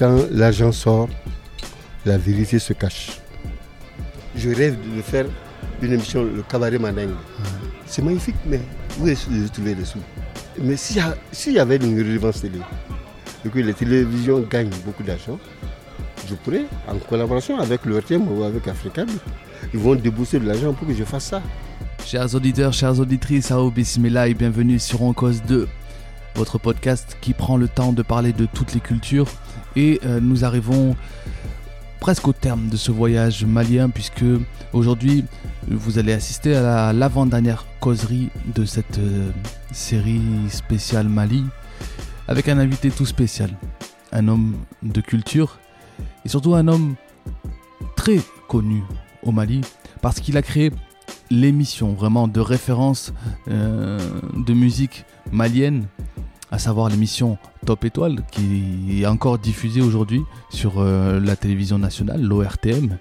quand l'argent sort, la vérité se cache. Je rêve de faire une émission, le cabaret Mandingue. C'est magnifique, mais où est-ce que je trouver les sous? Mais s'il s'il y avait une redevance télé, et que les télévisions gagnent beaucoup d'argent, je pourrais, en collaboration avec le RTM ou avec African, ils vont débourser de l'argent pour que je fasse ça. Chers auditeurs, chères auditrices, Ao Bismillah et bienvenue sur En Cause 2, votre podcast qui prend le temps de parler de toutes les cultures. Et euh, nous arrivons presque au terme de ce voyage malien, puisque aujourd'hui vous allez assister à la- l'avant-dernière causerie de cette euh, série spéciale Mali, avec un invité tout spécial, un homme de culture, et surtout un homme très connu au Mali, parce qu'il a créé l'émission vraiment de référence euh, de musique malienne, à savoir l'émission Top Étoile, qui est encore diffusée aujourd'hui sur euh, la télévision nationale, l'ORTM.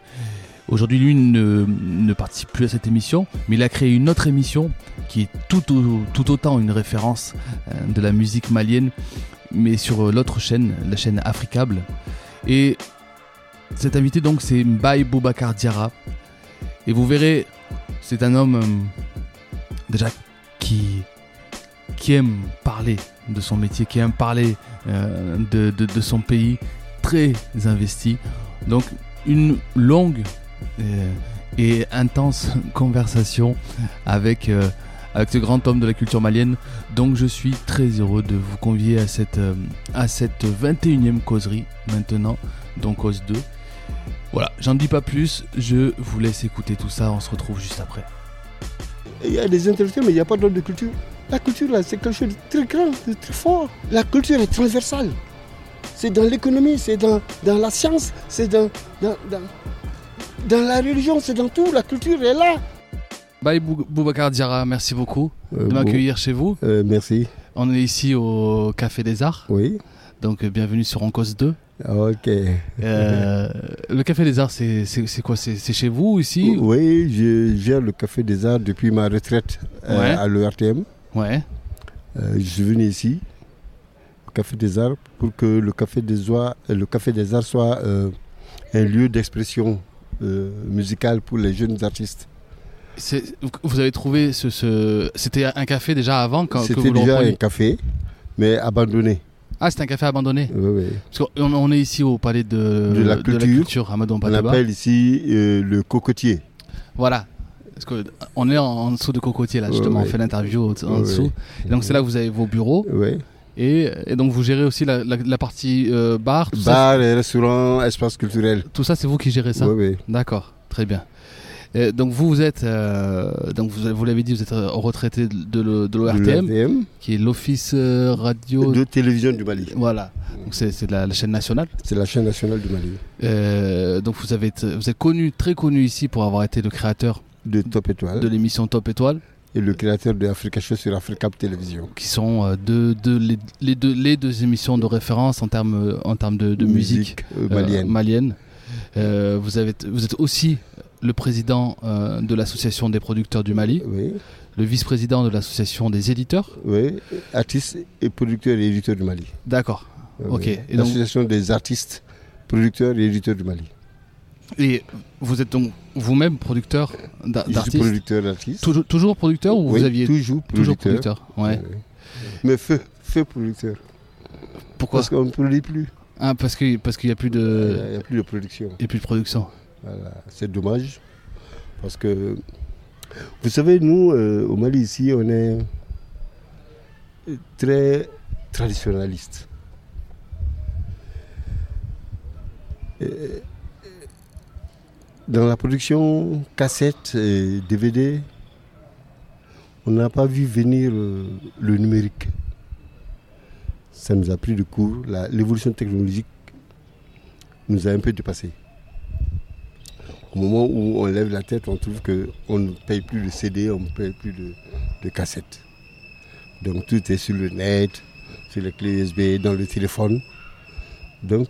Aujourd'hui, lui ne, ne participe plus à cette émission, mais il a créé une autre émission qui est tout, tout autant une référence euh, de la musique malienne, mais sur euh, l'autre chaîne, la chaîne Africable. Et cet invité, donc, c'est Mbaye Boubacar Diarra. Et vous verrez, c'est un homme déjà qui, qui aime parler de son métier, qui aime parler euh, de, son pays, très investi. Donc une longue euh, et intense conversation avec, euh, avec ce grand homme de la culture malienne. Donc je suis très heureux de vous convier à cette, à cette 21e causerie maintenant, donc cause 2. Voilà, j'en dis pas plus, je vous laisse écouter tout ça, on se retrouve juste après. Il y a des intellectuels, mais il n'y a pas d'autre de culture. La culture, c'est quelque chose de très grand, de très fort. La culture est transversale. C'est dans l'économie, c'est dans, dans la science, c'est dans, dans, dans, dans la religion, c'est dans tout. La culture est là. Bye Bou- Boubacar Diarra, merci beaucoup Euh, de bon, m'accueillir chez vous. euh, merci. On est ici au Café des Arts, Oui. donc euh, bienvenue sur Encos 2. Ok. Euh, le Café des Arts, c'est quoi? C'est chez vous ici Oui, je gère le Café des Arts depuis ma retraite euh, Ouais. à l'ERTM. Ouais, Euh, je suis venu ici, au Café des Arts, pour que le Café des, Oies- euh, le Café des Arts soit euh, un lieu d'expression euh, musicale pour les jeunes artistes. Vous- avez trouvé ce... ce- C'était un café déjà avant quand, C'était déjà un café, mais abandonné. Ah, c'est un café abandonné Oui, oui. Parce qu'on on est ici au palais de, De la culture. On Mpataba. appelle ici le cocotier. Voilà. Parce que on est en, en dessous de Cocotier là, justement, ouais. on fait l'interview en dessous. Et donc c'est là que vous avez vos bureaux Oui. et, et donc vous gérez aussi la, la- la partie euh, bar. Tout ça, Bar, et restaurant, espace culturel. tout ça c'est vous qui gérez ça Oui, oui. D'accord, très bien. Et donc vous, vous êtes, euh, donc vous, vous l'avez dit, vous êtes euh, retraité de, de l'ORTM, qui est l'Office euh, Radio. de télévision du Mali. Voilà, donc c'est la, la chaîne nationale. C'est la chaîne nationale du Mali. Euh, donc vous avez, vous êtes connu, très connu ici pour avoir été le créateur De Top Étoile. de l'émission Top Étoile, Et le créateur de Africa Show sur Africa Télévision. qui sont euh, deux, deux- les, les deux, les deux émissions de référence en termes, en termes de, de musique, euh, euh, malienne. malienne. Vous, avez, vous êtes aussi le président euh, de l'association des producteurs du Mali, Oui, le vice-président de l'association des éditeurs. oui. Artiste et producteur et éditeur du Mali. D'accord. Oui, Ok. oui. Et donc- L'association des artistes, producteurs et éditeurs du Mali. Et vous êtes donc vous-même producteur d'a- Je suis d'artistes producteur d'artistes. toujours, toujours producteur ou Oui, vous aviez toujours toujours producteur. producteur Ouais. Oui. Mais feu, feu producteur. Pourquoi Parce qu'on ne produit plus. Ah, parce que parce qu'il n'y a plus Il de n'y a plus de production. il y a plus de production. Voilà. C'est dommage. Parce que, vous savez, nous, euh, au Mali, ici, on est très traditionnaliste. Et- Dans la production cassette et DVD, on n'a pas vu venir euh, le numérique. ça nous a pris de court. L'évolution technologique nous a un peu dépassé. Au moment où on lève la tête, on trouve qu'on ne paye plus de CD, on ne paye plus de, cassettes. Donc tout est sur le net, sur les clés USB, dans le téléphone. Donc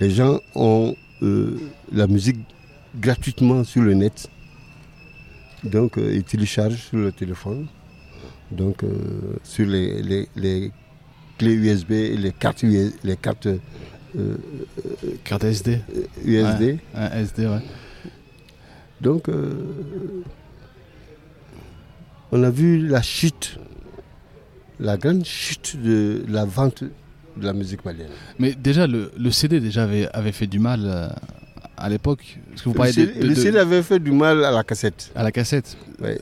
les gens ont euh, la musique gratuitement sur le net. Donc euh, ils téléchargent sur le téléphone. Donc euh, sur les, les- les clés USB les cartes, US les cartes euh, Carte SD. Un SD, ouais. Donc, euh, on a vu la chute, la grande chute de la vente de la musique malienne. Mais déjà, le, le CD déjà avait, avait fait du mal euh, à l'époque. Parce que vous Le parlez de, de- le CD avait fait du mal à la cassette. à la cassette. Ouais.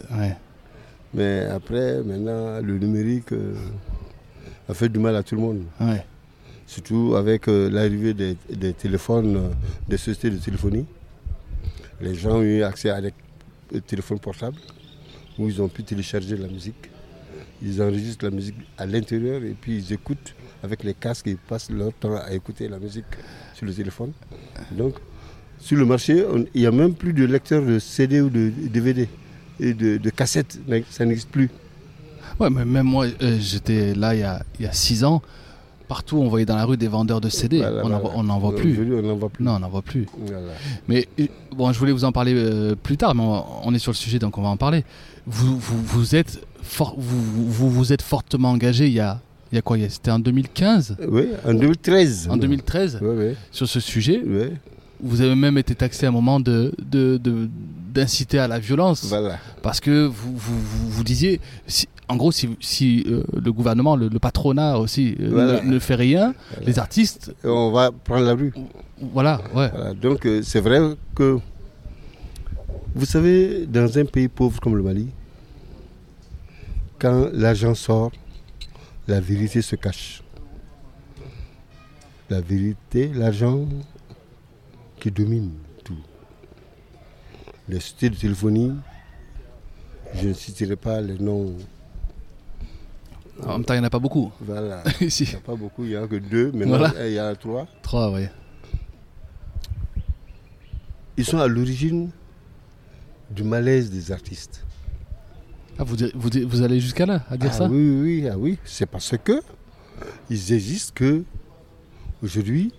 Mais après, maintenant, le numérique euh, a fait du mal à tout le monde. Ouais. Surtout avec euh, l'arrivée des, des téléphones, euh, des sociétés de téléphonie. Les gens ont eu accès à des téléphones portables où ils ont pu télécharger la musique. Ils enregistrent la musique à l'intérieur et puis ils écoutent avec les casques et ils passent leur temps à écouter la musique sur le téléphone. Donc, sur le marché, on- il n'y a même plus de lecteurs de CD ou de DVD et de, de cassettes. Ça n'existe plus. Ouais, mais même moi, euh, j'étais là il y a, il y a six ans. Partout, on voyait dans la rue des vendeurs de CD. Voilà, on n'en voilà. voit- plus. Aujourd'hui, on n'en voit plus. Non, on n'en voit plus. Voilà. Mais euh, bon, je voulais vous en parler euh, plus tard, mais on, on est sur le sujet, donc on va en parler. Vous, vous, vous êtes, vous, vous, vous êtes fortement engagé il y a, il y a quoi? C'était en 2015 Oui, en 2013. En 2013 Oui, oui. Sur ce sujet, oui. Vous avez même été taxé à un moment de, d'inciter à la violence. Voilà. Parce que vous, vous, vous, vous disiez, si- en gros, si, si euh, le gouvernement, le, le patronat aussi euh, Voilà. ne, ne fait rien, Voilà. les artistes, on va prendre la rue. voilà, ouais. Donc, euh, c'est vrai que, vous savez, dans un pays pauvre comme le Mali, quand l'argent sort, la vérité se cache. La vérité, l'argent qui domine tout. Les sociétés de téléphonie, je ne citerai pas les noms. En même temps, il n'y en a pas beaucoup. Voilà. Il Ici. n'y a pas beaucoup, il n'y a que deux, maintenant Voilà. il y en a trois. Trois, ouais. Ils sont à l'origine du malaise des artistes. Ah, vous, allez jusqu'à là, à dire ah ça oui, oui, oui, ah oui. C'est parce que ils existent que aujourd'hui,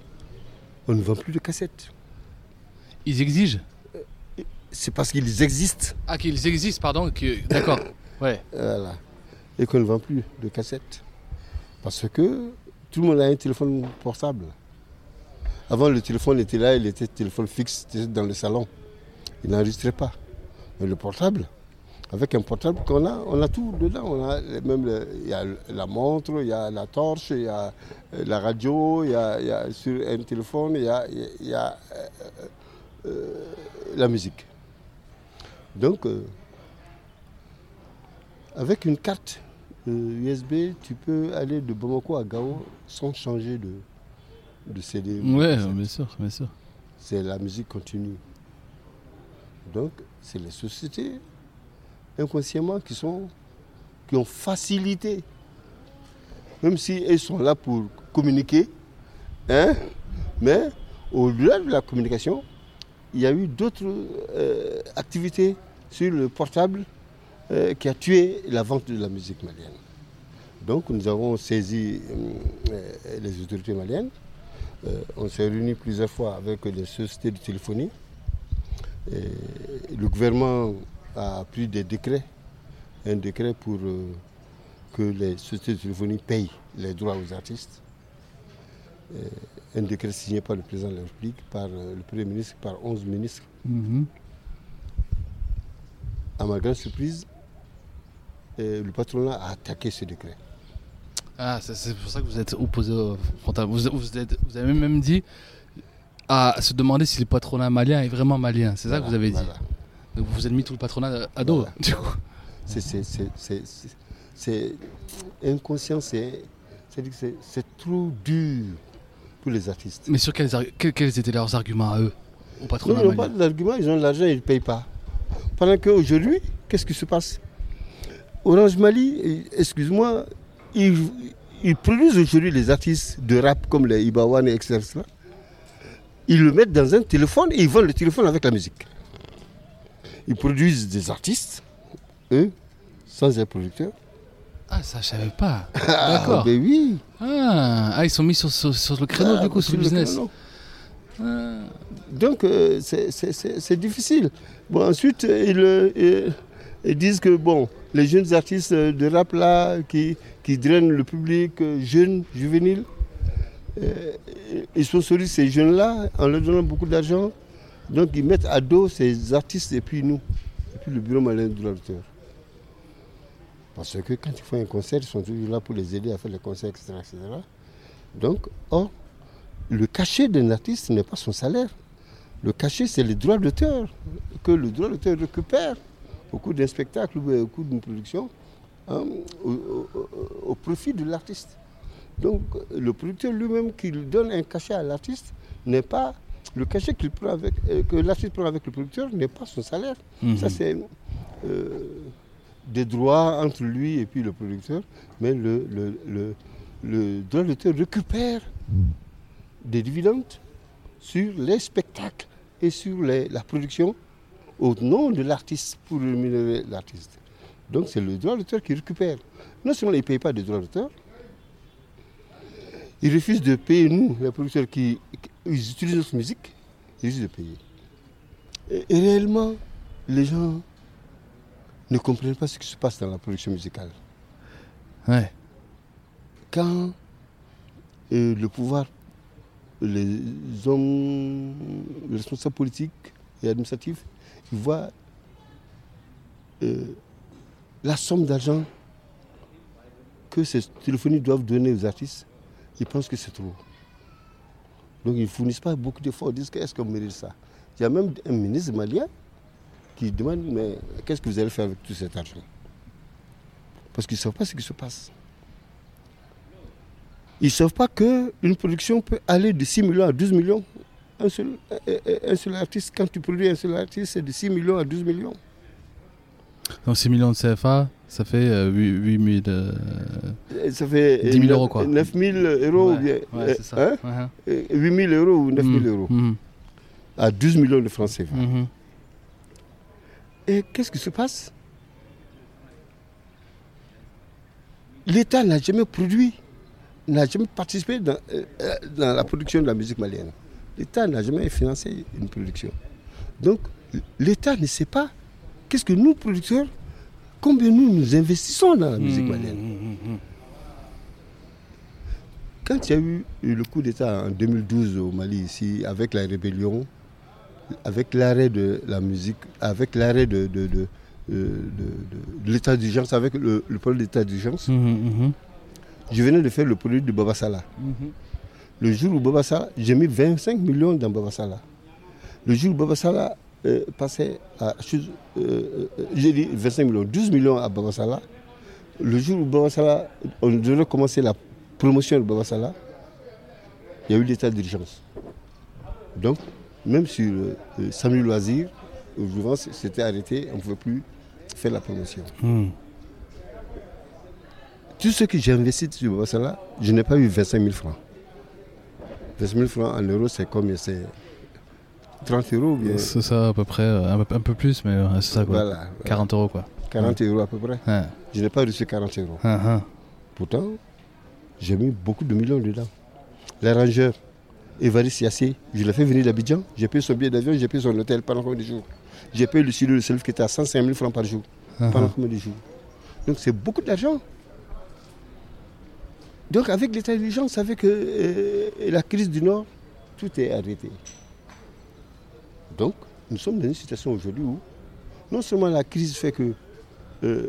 on ne vend plus de cassettes. Ils exigent C'est parce qu'ils existent, Ah, qu'ils existent, pardon. Que... D'accord. Ouais. voilà, et qu'on ne vend plus de cassettes. Parce que tout le monde a un téléphone portable. Avant, le téléphone était là, il était téléphone fixe, dans le salon. Il n'enregistrait pas. Mais le portable, avec un portable qu'on a, on a tout dedans. On a même le- il y a la montre, il y a la torche, il y a euh, la radio, il y a, il y a sur un téléphone, il y a, il y a, euh, euh, la musique. Donc, euh, avec une carte euh, USB, tu peux aller de Bamako à Gao sans changer de, de CD. ou de Ouais, cassette. bien sûr, bien sûr. C'est la musique continue. Donc, c'est les sociétés inconsciemment qui, sont, qui ont facilité. Même si elles sont là pour communiquer, hein, mais au-delà de la communication, il y a eu d'autres euh, activités sur le portable euh, qui a tué la vente de la musique malienne. Donc nous avons saisi euh, les autorités maliennes. On s'est réunis plusieurs fois avec les sociétés de téléphonie. Le gouvernement a pris des décrets, un décret pour que les sociétés de téléphonie payent les droits aux artistes. Un décret signé par le président de la République, par euh, le Premier ministre, par 11 ministres. Mhm. À ma grande surprise, euh, le patronat a attaqué ce décret. Ah, c'est- pour ça que vous êtes opposé au frontal. Vous, vous êtes- vous avez même dit à se demander si le patronat malien est vraiment malien. C'est ça que vous avez dit. Voilà. Donc vous vous êtes mis tout le patronat à dos. Voilà. du coup. C'est- c'est- c'est- c'est- c'est- C'est inconscient, c'est trop dur les artistes. Mais sur quels, quels, étaient leurs arguments à eux Au Non, patronat ils n'ont pas malien d'argument, ils ont de l'argent, ils ne payent pas. Pendant qu'aujourd'hui, qu'est-ce qui se passe? Orange Mali, excuse-moi, ils, ils produisent aujourd'hui les artistes de rap comme les Ibawan et etc. Ils le mettent dans un téléphone et ils vendent le téléphone avec la musique. Ils produisent des artistes, eux, sans un producteur. Ah, ça, je savais pas. Ah, D'accord. ben oui. Ah, ah, ils sont mis sur, sur, sur le créneau, Ah, du coup, sur le business. Ah. Donc euh, c'est- difficile. Bon, ensuite, euh, ils, euh, ils disent que bon, les jeunes artistes de rap là qui, qui drainent le public jeune, juvénile, euh, ils sponsorisent ces jeunes-là en leur donnant beaucoup d'argent. Donc ils mettent à dos ces artistes et puis nous, et puis le bureau malin de l'auteur. Parce que quand ils font un concert, ils sont toujours là pour les aider à faire les concerts, etc. etc. Donc, or, le cachet d'un artiste n'est pas son salaire. Le cachet, c'est les droits d'auteur que le droit d'auteur récupère au cours d'un spectacle ou au cours d'une production hein, au, au- au- au profit de l'artiste. Donc le producteur lui-même qui donne un cachet à l'artiste n'est pas le cachet prend avec, euh, que l'artiste prend avec le producteur n'est pas son salaire. Mhm. Ça c'est euh, des droits entre lui et puis le producteur, mais le, le, le, le droit d'auteur récupère des dividendes sur les spectacles et sur les- la production au nom de l'artiste pour rémunérer l'artiste. Donc c'est le droit d'auteur qui récupère. Non seulement il ne paye pas de droits d'auteur, il refuse de payer nous, les producteurs qui, ils utilisent notre musique, ils refusent de payer. Et réellement, les gens ne comprennent pas ce qui se passe dans la production musicale. Ouais. quand euh, le pouvoir, les hommes les responsables politiques et administratifs, ils voient euh, la somme d'argent que ces téléphonies doivent donner aux artistes, ils pensent que c'est trop. Donc ils ne fournissent pas beaucoup d'efforts, ils disent que est-ce qu'on mérite ça? Il y a même un ministre malien qui demande mais qu'est-ce que vous allez faire avec tout cet argent? Parce qu'ils ne savent pas ce qui se passe. Ils ne savent pas qu'une production peut aller de 6 millions à 12 millions. Un seul, un- seul artiste, quand tu produis un seul artiste, c'est de 6 millions à 12 millions. Donc 6 millions de CFA, ça fait euh, 8, 000. euh, Ça fait 10 000 euros, quoi. 9 000 euros, ouais, ouais, c'est ça. hein, Ouais, euh, 8 000 euros ou 9 000 Mhm, euros, mhm, à 12 millions de francs CFA. mhm. Et qu'est-ce qui se passe? L'État n'a jamais produit, n'a jamais participé dans, euh, euh, dans la production de la musique malienne. L'État n'a jamais financé une production. Donc, l'État ne sait pas qu'est-ce que nous, producteurs, combien nous nous investissons dans la musique Mhm, malienne. mhm, mhm. Quand il y a eu le coup d'État en 2012 au Mali, ici, avec la rébellion, avec l'arrêt de la musique, avec l'arrêt de, de, de, euh, de- l'état d'urgence, avec le, le d'état d'urgence, Mhm, mhm. je venais de faire le produit de Baba Salah. Mhm. Le jour où Baba Salah, j'ai mis 25 millions dans Baba Salah. Le jour où Baba Salah euh, passait à. euh, euh, j'ai dit 25 millions, 12 millions à Baba Salah. Le jour où Baba Salah, on devait commencer la promotion de Baba Salah, il y a eu l'état d'urgence. Donc, même sur euh, euh, Samuel Loisir, c'était arrêté, on ne pouvait plus faire la promotion. Mhm. Tout ce que j'ai investi sur Baba Salah, je n'ai pas eu 25 000 francs. 25 000 francs en euros, c'est combien? C'est 30 euros bien? C'est ça à peu près, euh, un peu, un peu plus, mais c'est ça quoi. Voilà, 40 euros quoi. 40 euros à peu près. Ouais. Je n'ai pas reçu 40 euros. Ah, ah. Pourtant, j'ai mis beaucoup de millions dedans. L'arrangeur, Évariste Yassé, je l'ai fait venir d'Abidjan, j'ai payé son billet d'avion, j'ai payé son hôtel pendant combien de jours? J'ai payé le studio de self qui était à 105 000 francs par jour. Ah, Pendant ah. combien de jours? Donc c'est beaucoup d'argent. Donc avec l'état d'urgence, avec euh, la crise du Nord, tout est arrêté. Donc nous sommes dans une situation aujourd'hui où non seulement la crise fait que euh,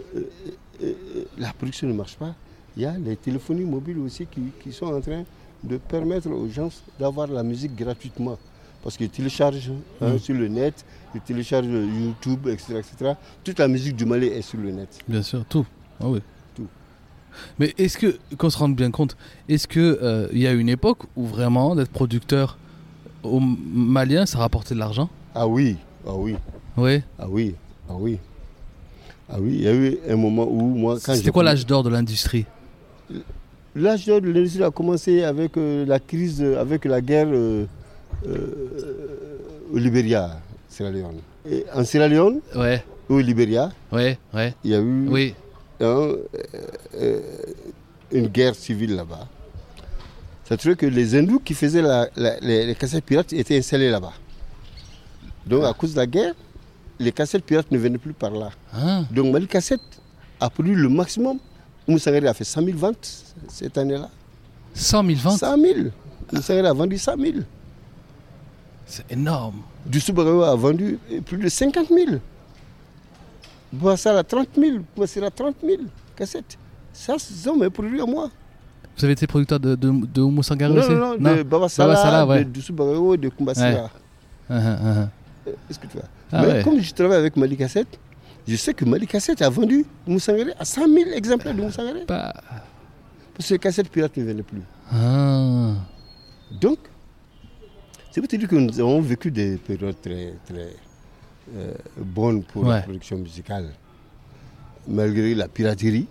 euh, la production ne marche pas, il y a les téléphonies mobiles aussi qui, qui sont en train de permettre aux gens d'avoir la musique gratuitement. Parce qu'ils téléchargent hein, Mm. sur le net, ils téléchargent YouTube, etc., etc. Toute la musique du Mali est sur le net. Bien sûr, tout. Ah oui. Tout. Mais est-ce que, qu'on se rende bien compte, est-ce que euh, y a une époque où vraiment d'être producteur au Malien, ça rapportait de l'argent? Ah oui, ah oui, Oui. ah oui, ah oui. Ah oui, il y a eu un moment où moi, quand C'était quoi l'âge d'or de l'industrie? L'âge de l'industrie a commencé avec euh, la crise, euh, avec la guerre euh, au Libéria, Sierra Leone. Et en Sierra Leone, Ouais, au Libéria, ouais, ouais. il y a eu Oui. un, une guerre civile là-bas. Ça veut dire que les hindous qui faisaient la- la- les, les cassettes pirates étaient installés là-bas. Donc à cause de la guerre, les cassettes pirates ne venaient plus par là. Ah, Donc Mali Cassette a produit le maximum. Moussangari a fait 100 000 ventes cette année-là. 100 000 ventes 100 000. Moussangari a vendu 100 000. C'est énorme. Du Subaru a vendu plus de 50 000. Boissar a 30 000. Boissar a 30 000 cassettes. Ça, ce sont mes produits à moi. Vous avez été producteur de, de, de Oumou Non, aussi non, non, de Baba Salah, Baba Salah, ouais. de, de Subaru, de Kumbasira. Est-ce que tu vois Ah Mais ouais. comme je travaille avec Mali Cassette, je sais que Mali Cassette a vendu Moussangari à 100 000 exemplaires de Moussangari. Bah, Parce que les cassettes pirates ne venaient plus. ah. Donc, c'est pour te dire que nous avons vécu des périodes très, très euh, bonnes pour la production musicale. Malgré la piraterie,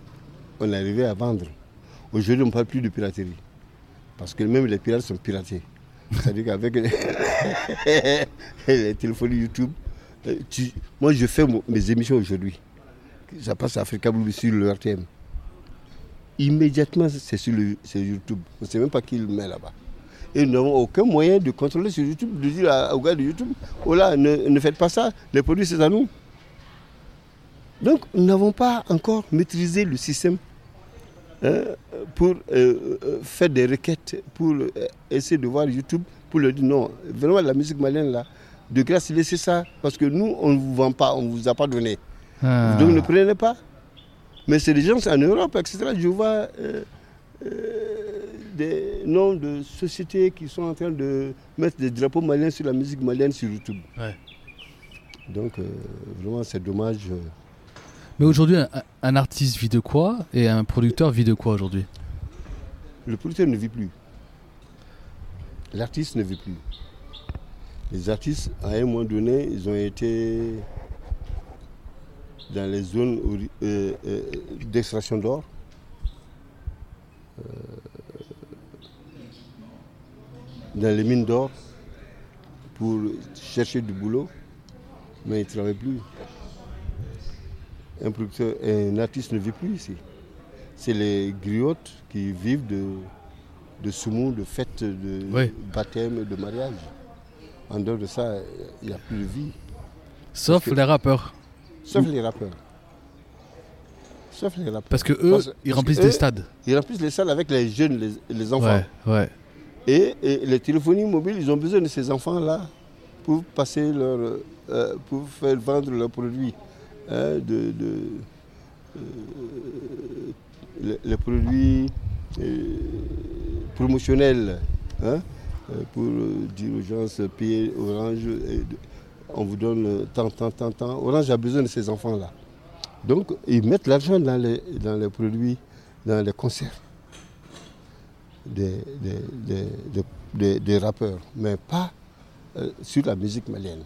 on arrivait à vendre. Aujourd'hui, on ne parle plus de piraterie. Parce que même les pirates sont piratés. C'est-à-dire qu'avec les, les téléphones YouTube, tu- moi je fais mes émissions aujourd'hui. Ça passe à Africa Blue sur le RTM. Immédiatement, c'est sur, YouTube. On ne sait même pas qui le met là-bas. Et nous n'avons aucun moyen de contrôler sur YouTube, de dire à- aux gars de YouTube, oh là, ne, faites pas ça, les produits c'est à nous. Donc nous n'avons pas encore maîtrisé le système hein, pour euh, euh, faire des requêtes, pour euh, essayer de voir YouTube, pour leur dire non, vraiment la musique malienne là, de grâce laissez ça, parce que nous on ne vous vend pas, on ne vous a pas donné. Ah. Donc ne prenez pas. Mais c'est des gens en Europe, etc. Je vois euh, euh, des noms de sociétés qui sont en train de mettre des drapeaux maliens sur la musique malienne sur YouTube. Ouais. Donc euh, vraiment c'est dommage. Mais aujourd'hui, un, un artiste vit de quoi et un producteur vit de quoi aujourd'hui? Le producteur ne vit plus. L'artiste ne vit plus. Les artistes, à un moment donné, ils ont été dans les zones euh, euh, d'extraction d'or. Euh, dans les mines d'or pour chercher du boulot, mais ils ne travaillent plus. Un producteur, un artiste ne vit plus ici. C'est les griottes qui vivent de, de de fêtes, de Oui. baptême, de mariage. En dehors de ça, il n'y a plus de vie. Sauf que- les rappeurs. Sauf les rappeurs. Sauf les rappeurs. Parce que eux, Parce- ils remplissent des stades. Ils remplissent les salles avec les jeunes, les, les enfants. Ouais, ouais. Et, et les téléphonies mobiles, ils ont besoin de ces enfants-là pour passer leur, euh, pour faire vendre leurs produits. hein, de, de, euh, les, les produits euh, promotionnels. hein, pour euh, dire aux gens, payer Orange, on vous donne euh, tant, tant, tant, tant. Orange a besoin de ces enfants-là. Donc, ils mettent l'argent dans les, dans les produits, dans les concerts des, des, des, des- rappeurs, mais pas euh, sur la musique malienne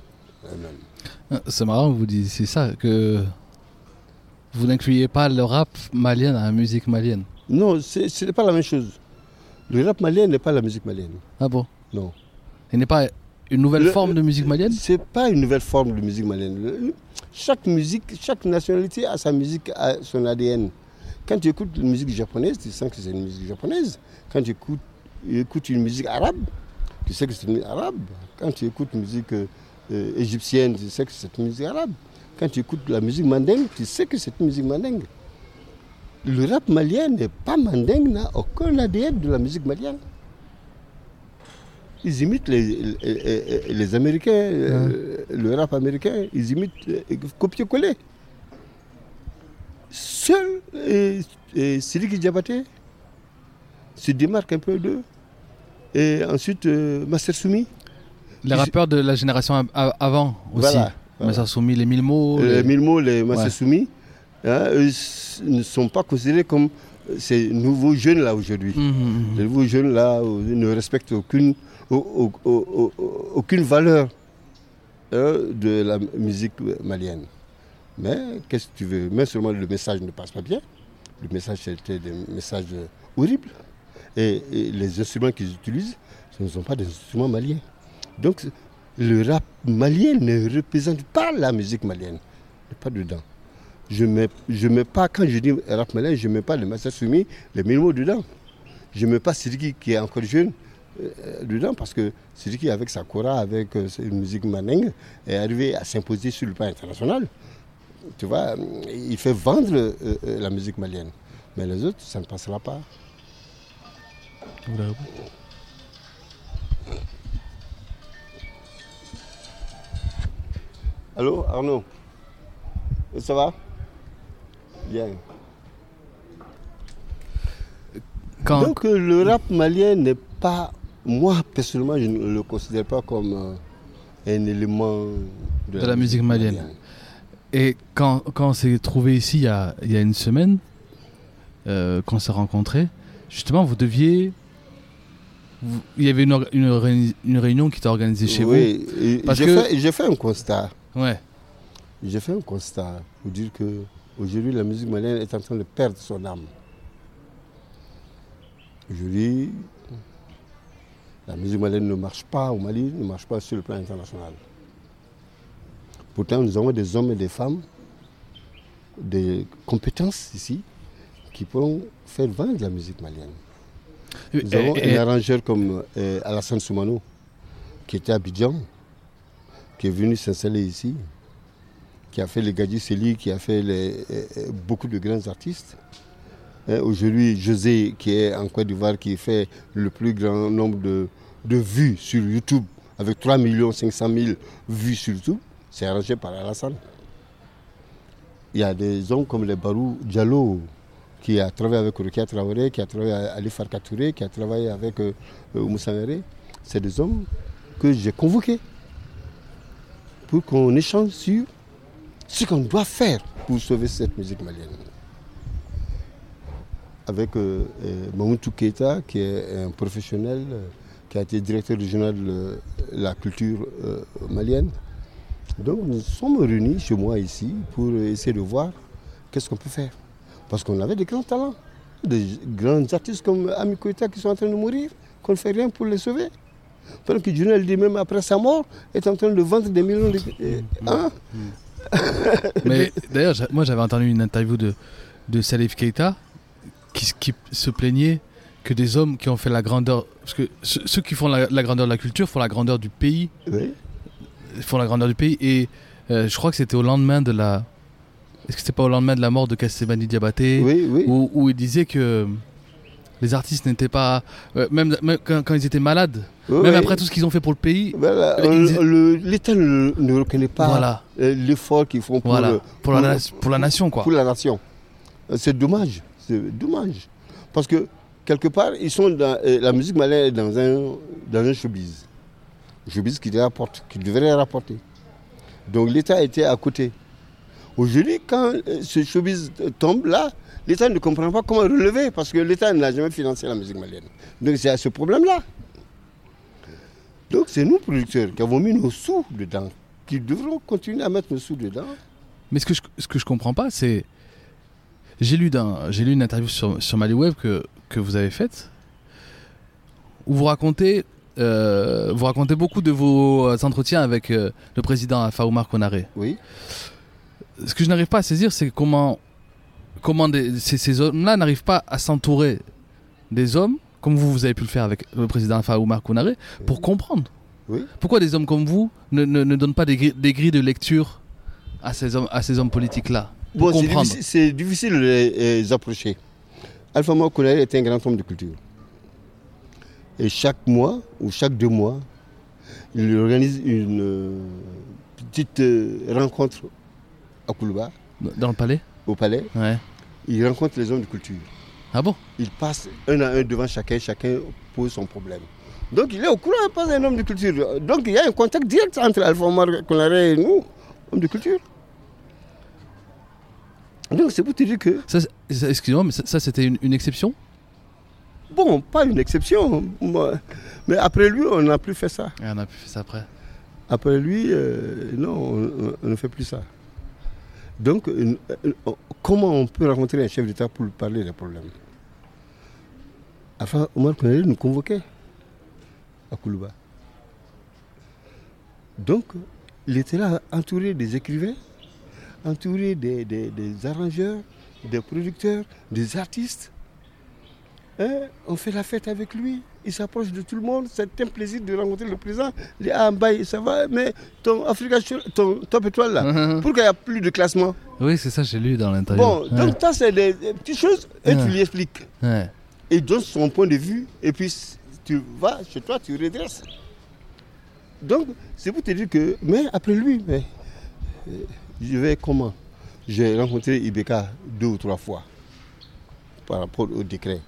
C'est marrant, vous dites c'est ça, que vous n'incluez pas le rap malien dans la musique malienne. Non, ce n'est pas la même chose. Le rap malien n'est pas la musique malienne. Ah bon? Non. Il n'est pas une nouvelle Le- forme de musique malienne? Ce n'est pas une nouvelle forme de musique malienne. Le- Chaque musique, chaque nationalité a sa musique, a son ADN. Quand tu écoutes une musique japonaise, tu sens que c'est une musique japonaise. Quand tu écoutes, écoutes une musique arabe, tu sais que c'est une musique arabe. Quand tu écoutes une musique euh, euh, égyptienne, tu sais que c'est une musique arabe. Quand tu écoutes la musique mandingue, tu sais que c'est une musique mandingue. Le rap malien n'est pas mandingue, n'a aucun ADN de la musique malienne. Ils imitent les, les, les- les Américains, euh, le rap américain, ils imitent euh, copier-coller. Seul euh, euh, Sidiki Diabaté se démarque un peu d'eux. Et ensuite, euh, Master Soumi, Les rappeurs de la génération avant aussi. Voilà, ça soumis les mille mots. les les- mille mots, les Master Ouais. Soumi, hein, ne sont pas considérés comme euh, ces nouveaux jeunes là aujourd'hui. Mhm, mhm. Les nouveaux jeunes là euh, ne respectent aucune, au- au- au- au- aucune valeur euh, de la musique malienne. Mais qu'est-ce que tu veux? Mais seulement le message ne passe pas bien. le message c'était des messages horribles. Et, et les instruments qu'ils utilisent, ce ne sont pas des instruments maliens. Donc le rap malien ne représente pas la musique malienne. Il n'est pas dedans. Je mets, je mets pas, quand je dis rap malien, je ne mets pas le message soumis, les mille mots dedans. Je ne mets pas Sidiki qui est encore jeune euh, dedans parce que Sidiki avec sa kora, avec euh, une musique maneng, est arrivé à s'imposer sur le plan international. Tu vois, il fait vendre euh, euh, la musique malienne. Mais les autres, ça ne passera pas. L'avez- Allô, Arnaud? Ça va? Bien. Quand, Donc euh, le rap malien n'est pas, moi personnellement, je ne le considère pas comme euh, un élément de, De la musique malienne. Et quand, quand on s'est trouvé ici il y a, il y a une semaine, euh, qu'on s'est rencontrés, justement, vous deviez. vous- il y avait une, une, réuni- une réunion qui était organisée chez oui, et Parce j'ai que- fait, j'ai fait un constat. vous. Ouais. J'ai fait un constat pour dire que aujourd'hui la musique malienne est en train de perdre son âme. Aujourd'hui, la musique malienne ne marche pas au Mali, ne marche pas sur le plan international. Pourtant, nous avons des hommes et des femmes, des compétences ici, qui pourront faire vendre la musique malienne. Nous Et- avons et- un arrangeur comme euh, Alassane Soumano, qui était à Abidjan, qui est venu s'installer ici, qui a fait les Gadji Seli, qui a fait euh, beaucoup de grands artistes. Hein, Aujourd'hui, José, qui est en Côte d'Ivoire, qui fait le plus grand nombre de, de vues sur YouTube, avec 3 500 000 vues sur YouTube, c'est arrangé par Alassane. Il y a des hommes comme les Barou Diallo, qui a travaillé avec Rukia Traoré, qui a travaillé avec Ali Farka Touré, qui a travaillé avec euh, euh, Moussa. C'est des hommes que j'ai convoqués pour qu'on échange sur ce qu'on doit faire pour sauver cette musique malienne. Avec euh, euh, Mamoudou Keita, qui est un professionnel, euh, qui a été directeur régional de le- la culture euh, malienne. Donc nous sommes réunis chez moi ici pour essayer de voir qu'est-ce qu'on peut faire. Parce qu'on avait des grands talents, des grands artistes comme Ami Koïta qui sont en train de mourir, qu'on ne fait rien pour les sauver. Pendant que Junel dit même après sa mort, est en train de vendre des millions de... euh, hein? Mais d'ailleurs, moi j'avais entendu une interview de, de Salif Keita qui, se plaignait que des hommes qui ont fait la grandeur. Parce que ceux, qui font la, la grandeur de la culture font la grandeur du pays. Oui. Font la grandeur du pays. Et euh, je crois que c'était au lendemain de la. Est-ce que c'était pas au lendemain de la mort de Kassebani Diabaté Oui, oui. où, où il disait que les artistes n'étaient pas. euh, même même quand, quand ils étaient malades, même après tout ce qu'ils ont fait pour le pays. Voilà, L'État ne, ne reconnaît pas Voilà, euh, l'effort qu'ils font pour, voilà. Pour, la, pour nation, quoi. pour la nation. Euh, C'est dommage. C'est dommage. Parce que quelque part, ils sont dans, la musique malienne est dans un, dans un showbiz. Showbiz qui rapporte, qui devrait rapporter. Donc l'État était à côté. Aujourd'hui, quand ce showbiz tombe là, l'État ne comprend pas comment relever parce que l'État n'a jamais financé la musique malienne. Donc c'est à ce problème-là. Donc c'est nous, producteurs, qui avons mis nos sous dedans, qui devront continuer à mettre nos sous dedans. Mais ce que je, ce que je comprends pas, c'est. J'ai lu, j'ai lu une interview sur, sur MaliWeb que, que vous avez faite où vous racontez, euh, vous racontez beaucoup de vos entretiens avec euh, le président Faoumar Konaré. Oui. Ce que je n'arrive pas à saisir, c'est comment, comment des- ces, ces hommes-là n'arrivent pas à s'entourer des hommes, comme vous, vous avez pu le faire avec le président Faoumar Konaré, pour comprendre. Oui. Pourquoi des hommes comme vous ne, ne, ne donnent pas des, grilles- des grilles de lecture à ces hommes, à ces hommes politiques-là Bon, c'est difficile, de les, les approcher. Alpha Mokonare est un grand homme de culture. Et chaque mois ou chaque deux mois, il organise une petite euh, rencontre à Koulouba, Dans le palais au palais. Ouais. Il rencontre les hommes de culture. Ah bon Il passe un à un devant chacun, chacun pose son problème. Donc il est au courant, pas un homme de culture. Donc il y a un contact direct entre Alpha Mokonare et nous, hommes de culture. Donc c'est pour te dire que Ça, c'est- ça- Excusez-moi, mais ça, ça, c'était une, une exception? Bon, pas une exception. Mais après lui, on n'a plus fait ça. Ah, On a pu faire ça après. Après lui, euh, non, on- on- on ne fait plus ça. Donc, euh, euh, comment on peut rencontrer un chef d'État pour parler des problèmes? Enfin, Omar Konaré nous convoquait à Koulouba. Donc, il était là entouré des écrivains, entouré des- des arrangeurs, des producteurs, des artistes. Hein, on fait la fête avec lui, il s'approche de tout le monde, c'est un plaisir de rencontrer le président. Il dit Ah, Mbaye, ça va, mais ton Africa, ton top étoile là, pourquoi il n'y a plus de classement? Oui, c'est ça, j'ai lu dans l'interview. Bon, Ouais. donc ça, c'est des, des petites choses et Ouais. tu lui expliques. Ouais. Et il donne son point de vue et puis tu vas chez toi, tu redresses. Donc, c'est pour te dire que, mais après lui, mais, euh, je vais comment? J'ai rencontré Ibeka deux ou trois fois par rapport au décret.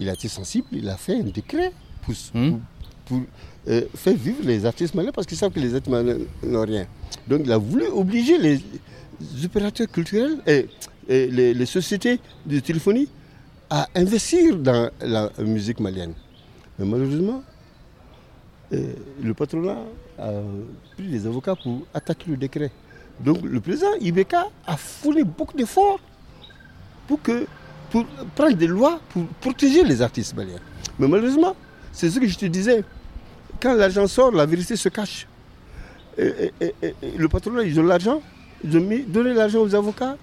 Il a été sensible, il a fait un décret pour, Hmm. pour- pour, euh, faire vivre les artistes malins parce qu'ils savent que les artistes malins n'ont rien. Donc, il a voulu obliger les opérateurs culturels et, et les, les sociétés de téléphonie à investir dans la musique malienne. Mais malheureusement, euh, le patronat a pris des avocats pour attaquer le décret. Donc le président Ibeka a fourni beaucoup d'efforts pour, que, pour prendre des lois pour protéger les artistes maliens. Mais malheureusement, c'est ce que je te disais. Quand l'argent sort, la vérité se cache. Le patronat, ils ont l'argent, ils ont mis, donné l'argent aux avocats.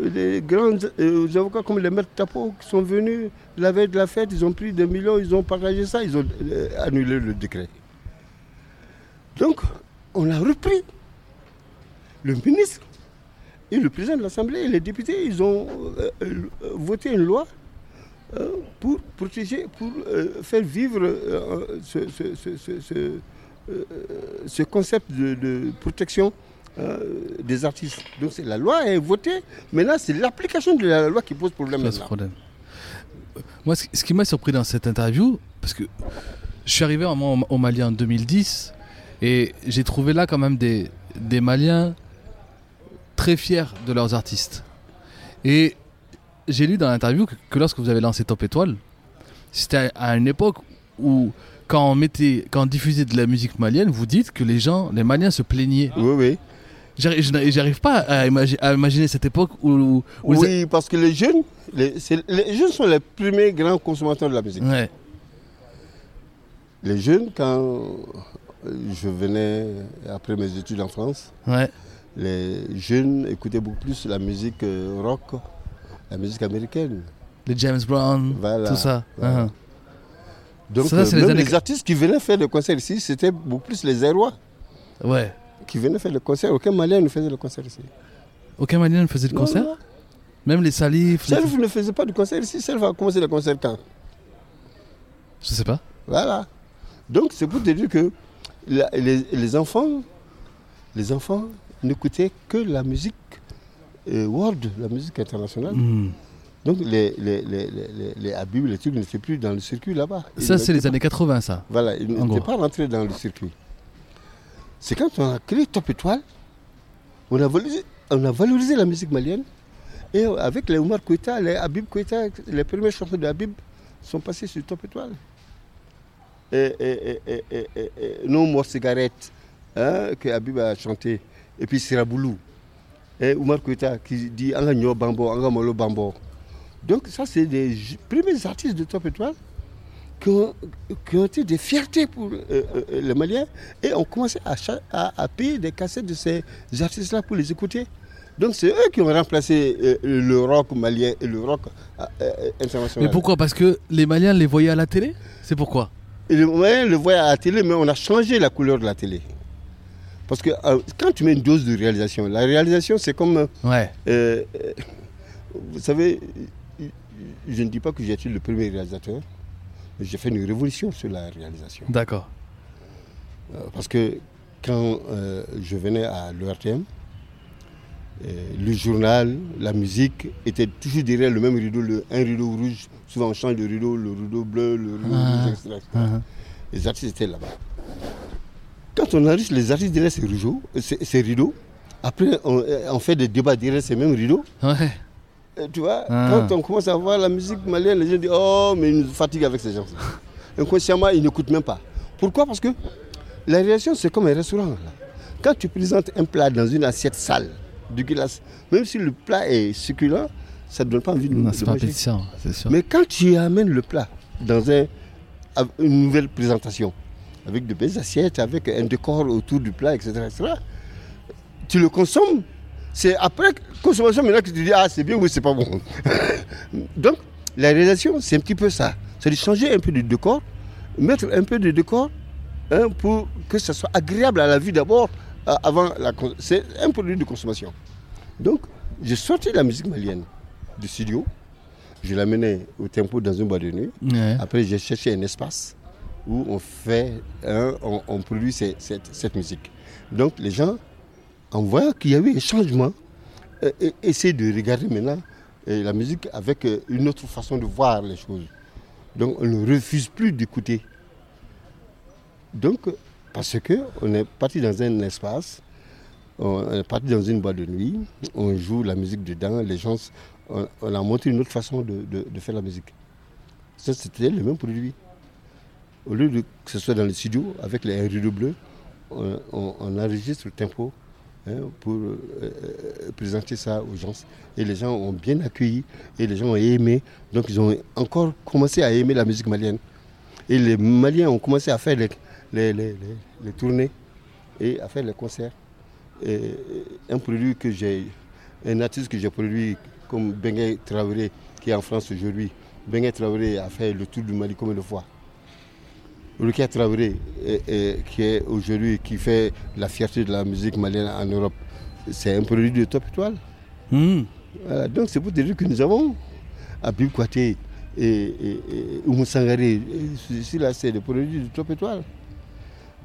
Les grands euh, aux avocats comme les maîtres Tapo qui sont venus la veille de la fête, ils ont pris des millions, ils ont partagé ça, ils ont euh, annulé le décret. Donc, on a repris le ministre et le président de l'Assemblée et les députés, ils ont euh, euh, voté une loi euh, pour protéger, pour euh, faire vivre euh, ce, ce- ce- ce- ce, euh, ce concept de, de protection euh, des artistes. Donc c'est la loi est votée, maintenant c'est l'application de la loi qui pose problème. Euh, Moi, ce qui m'a surpris dans cette interview, parce que je suis arrivé au Mali en 2010 et j'ai trouvé là quand même des, des Maliens très fiers de leurs artistes. Et j'ai lu dans l'interview que, que lorsque vous avez lancé Top Étoile, c'était à, à une époque où quand on mettait, quand on diffusait de la musique malienne, vous dites que les gens, les Maliens se plaignaient. Oui, oui. J'arrive pas à, imagi- à imaginer cette époque où, Oui, parce que les jeunes, les, jeunes sont les premiers grands consommateurs de la musique. Ouais. Les jeunes, quand je venais après mes études en France, Ouais. Les jeunes écoutaient beaucoup plus la musique euh, rock, la musique américaine. Les James Brown, Voilà, tout ça. voilà. Hein. Donc Ça, euh, les même années- les artistes qui venaient faire des concerts ici, c'était beaucoup plus les Aérois Ouais. qui venaient faire des concerts. Aucun Malien ne faisait de concert ici. Aucun Malien ne faisait Non, concert non. Même les salifs les- Self ne faisait pas de concert ici. Self a commencé le concert quand? Je sais pas. Voilà. Donc c'est pour te dire que la- les, les enfants, les enfants n'écoutaient que la musique euh, world, la musique internationale. Hmm. Donc les, les, les, les, les, les Habib, les trucs n'étaient plus dans le circuit là-bas. Ça, c'est les années 80, ça. Voilà, ils En n'étaient pas rentrés dans le circuit. C'est quand on a créé Top Étoile, on a valorisé, on a valorisé la musique malienne. Et avec les Omar Koita, les Habib Koita, les premiers chansons de Habib sont passés sur Top Étoile. Et, et, et, et, et, et, et No More Cigarette, hein, que Habib a chanté. Et puis Siraboulou. Et Omar Koita qui dit Anga Nyo Bambo, Anga Molo Bambo. Donc ça, c'est des premiers artistes de Top Étoile qui ont, qui ont été des fiertés pour euh, euh, les Maliens et ont commencé à, cha- à- à payer des cassettes de ces artistes-là pour les écouter. Donc c'est eux qui ont remplacé euh, le rock malien et le rock euh, international. Mais pourquoi? Parce que les Maliens les voyaient à la télé? C'est pourquoi? Et le Malien le voit à la télé, mais on a changé la couleur de la télé. Parce que euh, quand tu mets une dose de réalisation, la réalisation c'est comme, euh, Ouais. euh, vous savez, je ne dis pas que j'ai été le premier réalisateur, mais j'ai fait une révolution sur la réalisation. D'accord. Euh, Parce que quand je venais à l'ERTM, euh, le journal, la musique était toujours derrière le même rideau, le, un rideau rouge. Souvent on change de rideau, le rideau bleu, le rideau Ah. rouge, etc., etc. Hein. Les artistes étaient là-bas. Quand on enregistre les artistes derrière ces rideaux, ces, ces rideaux, après on, on fait des débats derrière ces mêmes rideaux. Ouais. Euh, Tu vois, Ah. quand on commence à voir la musique malienne, les gens disent Oh, mais ils nous fatiguent avec ces gens. Inconsciemment, ils n'écoutent même pas. Pourquoi? Parce que la réaction, c'est comme un restaurant. là. Quand tu présentes un plat dans une assiette sale, du glace. Même si le plat est succulent, ça ne donne pas envie de, Non, de c'est pas manger. sûr. Mais quand tu amènes le plat dans un- une nouvelle présentation, avec de belles assiettes, avec un décor autour du plat, etc., etc., tu le consommes. C'est après consommation maintenant que tu dis ah c'est bien ou c'est pas bon. Donc la réalisation c'est un petit peu ça. C'est de changer un peu de décor, mettre un peu de décor hein, pour que ça soit agréable à la vue d'abord euh, avant la c'est un produit de consommation. Donc j'ai sorti la musique malienne du studio, je l'amenais au tempo dans une boîte de nuit. Ouais. Après, j'ai cherché un espace où on produit cette, musique. Donc, les gens, en voyant qu'il y a eu un changement, euh, euh, essaient de regarder maintenant euh, la musique avec une autre façon de voir les choses. Donc, on ne refuse plus d'écouter. Donc, parce qu'on est parti dans un espace, on est parti dans une boîte de nuit, on joue la musique dedans, les gens, on, a montré une autre façon de- de- de faire la musique. Ça, c'était le même produit. Au lieu de que ce soit dans le studio, avec les rideaux bleus, on, enregistre le tempo hein, pour euh, euh, présenter ça aux gens. Et les gens ont bien accueilli, et les gens ont aimé. Donc ils ont encore commencé à aimer la musique malienne. Et les Maliens ont commencé à faire les, les, les- les- tournées et à faire les concerts. Un produit que j'ai, un artiste que j'ai produit comme Bengue Traoré, qui est en France aujourd'hui. Bengue Traoré a fait le tour du Mali combien de fois Rukia Traoré, qui est aujourd'hui, qui fait la fierté de la musique malienne en Europe, c'est un produit de top étoile. Hmm. Voilà, donc c'est pour te dire que nous avons Abib Kouaté et, et, et Oumou Sangaré. Et Ceci là, c'est des produits de top étoile.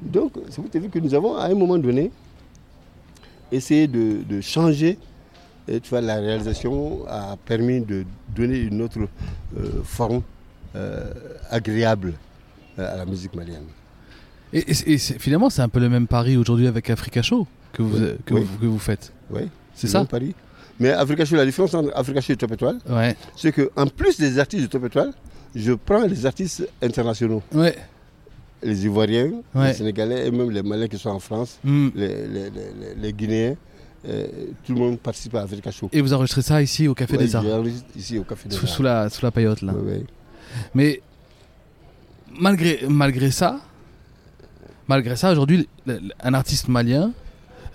Donc c'est pour te dire que nous avons à un moment donné essayé de, de changer. Et tu vois, la réalisation a permis de donner une autre euh, forme euh, agréable à la musique malienne. Et, et- et c'est- finalement, c'est un peu le même pari aujourd'hui avec Africa Show que vous, Oui. que Oui. vous, que vous faites. Oui, C'est ça même pari. Mais Africa Show, la différence entre Africa Show et Top Étoile, Ouais. c'est qu'en plus des artistes de Top Étoile, je prends les artistes internationaux. Ouais. les Ivoiriens, Ouais. les Sénégalais et même les Maliens qui sont en France, Hmm. les, les- les- les- les Guinéens, euh, tout le monde participe à Africa Show. Et vous enregistrez ça ici au Café des Arts, ici au Café des sous, Arts. sous la, sous la paillote là. Mais malgré, malgré ça, malgré ça, aujourd'hui, un artiste malien,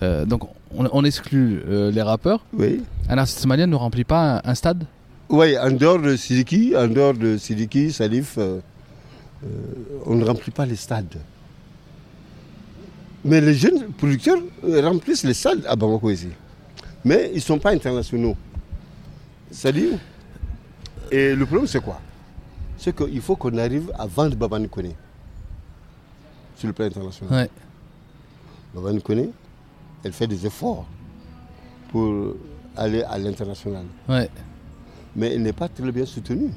euh, donc on, on exclut euh, les rappeurs, Oui. un artiste malien ne remplit pas un, un stade? Ouais, en dehors de Sidiki, en dehors de Sidiki, Salif, euh, on ne remplit pas les stades. Mais les jeunes producteurs remplissent les stades à Bamako ici. Mais ils ne sont pas internationaux. C'est-à-dire, et le problème c'est quoi? C'est qu'il faut qu'on arrive à vendre Babani Kone sur le plan international. Ouais. Babani Kone, elle fait des efforts pour aller à l'international Ouais. mais elle n'est pas très bien soutenue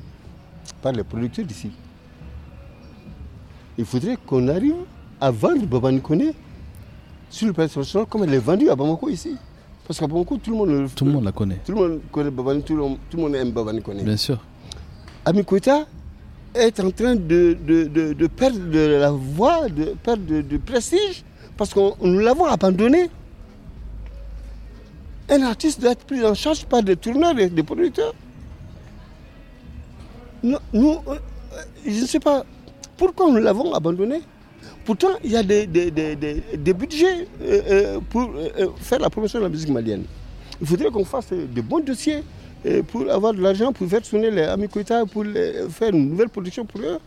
par les producteurs d'ici. Il faudrait qu'on arrive à vendre Babani Kone sur le plan international comme elle est vendue à Bamako ici. Parce qu'à Bamako, tout le monde, le- Tout le monde la connaît, tout le monde connaît Babani, tout le, monde- tout le monde aime Babani Kone. bien sûr. Ami Koita est en train de, perdre de la voix, de perdre de prestige, parce qu'on nous l'avons abandonné. Un artiste doit être pris en charge par des tourneurs et des producteurs. Nous, euh, je ne sais pas pourquoi nous l'avons abandonné. Pourtant, il y a des, des- budgets euh, euh, pour faire la promotion de la musique malienne. Il faudrait qu'on fasse de bons dossiers euh, pour avoir de l'argent, pour faire sonner les Amis Koita, pour les- faire une nouvelle production pour eux.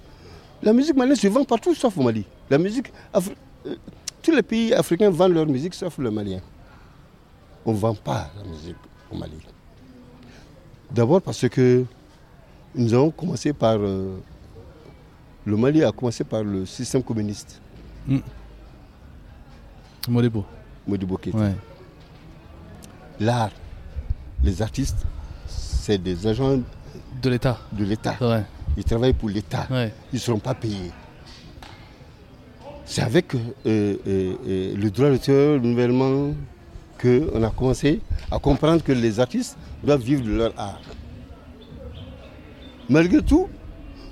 La musique malienne se vend partout sauf au Mali. La musique, afri- euh, tous les pays africains vendent leur musique sauf le Malien. On ne vend pas la musique au Mali. D'abord parce que nous avons commencé par... euh, le Mali a commencé par le système communiste, Modebo. Modibo Keïta. Ouais. L'art, les artistes, c'est des agents De l'État. de l'État. Ouais. Ils travaillent pour l'État. Ouais. Ils ne seront pas payés. C'est avec euh, euh, euh, le droit d'auteur nouvellement qu'on a commencé à comprendre que les artistes doivent vivre de leur art. Malgré tout,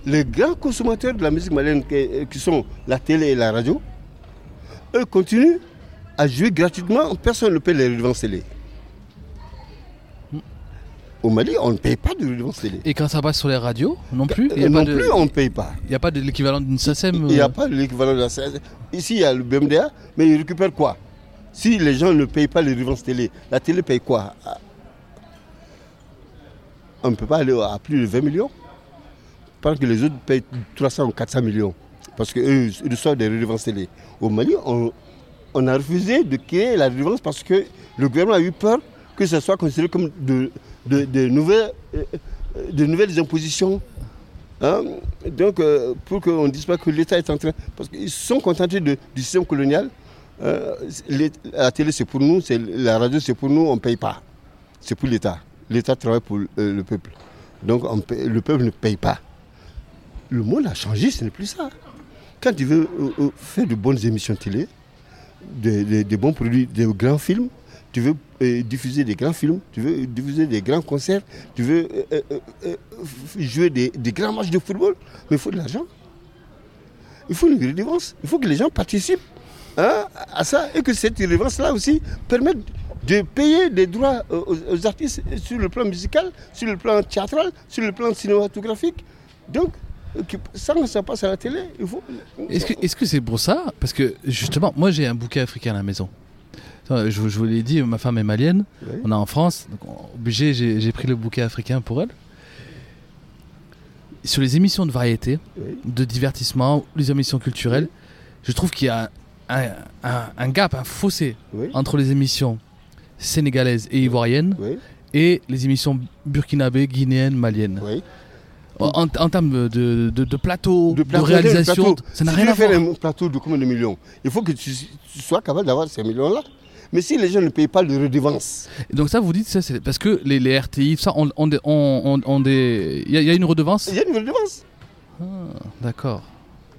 les grands consommateurs de la musique malienne qui, sont la télé et la radio, eux continuent à jouer gratuitement, personne ne paie les télé. Au Mali, on ne paye pas de redevance télé. Et quand ça passe sur les radios, non plus Il n'y a, pas non de- plus, on ne paye pas. il y a pas de l'équivalent d'une SACEM Il n'y a euh, pas l'équivalent de la CS. Ici, il y a le BMDA, mais il récupère quoi? Si les gens ne payent pas les redevances télé, la télé paye quoi? On ne peut pas aller à plus de 20 millions. Parce que les autres payent 300 ou 400 millions. Parce qu'eux, ils reçoivent des redevances télé. Au Mali, on, on a refusé de créer la redevance parce que le gouvernement a eu peur que ce soit considéré comme de, de- de nouvelles, euh, de nouvelles impositions. Hein, Donc, euh, pour qu'on ne dise pas que l'État est en train. Parce qu'ils sont contentés de- du système colonial. Euh, la télé, c'est pour nous, la radio, c'est pour nous, on ne paye pas. C'est pour l'État. L'État travaille pour le peuple. Donc, le peuple ne paye pas. Le monde a changé, ce n'est plus ça. Quand tu veux faire de bonnes émissions télé, des, des bons produits, des grands films, tu veux diffuser des grands films, tu veux diffuser des grands concerts, tu veux euh, euh, euh, jouer des, grands matchs de football, mais il faut de l'argent. Il faut une redevance. Il faut que les gens participent hein, à ça et que cette redevance-là aussi permette de payer des droits aux, artistes sur le plan musical, sur le plan théâtral, sur le plan cinématographique. Donc, euh, que- ça, passe à la télé. Est-ce que c'est pour ça? Parce que justement, moi j'ai un bouquet africain à la maison. Je, vous- je vous l'ai dit, ma femme est malienne. Oui. On est en France, donc on- obligé, j'ai pris le bouquet africain pour elle. Sur les émissions de variété, Oui. de divertissement, les émissions culturelles, je trouve qu'il y a un, un- un gap, un fossé entre les émissions sénégalaises et ivoiriennes et les émissions burkinabées, guinéennes, maliennes. En, en termes de, de, de plateau, de, plateau, réalisation, plateau. ça n'a Si rien tu à veux faire voir. un plateau de combien de millions Il faut que tu, tu sois capable d'avoir ces millions-là. Mais si les gens ne payent pas de redevance, Donc ça, vous dites ça, c'est parce que les, les RTI, ça, on, on, des- on, on- des, il y, a- il y a une redevance. il y a une redevance. D'accord.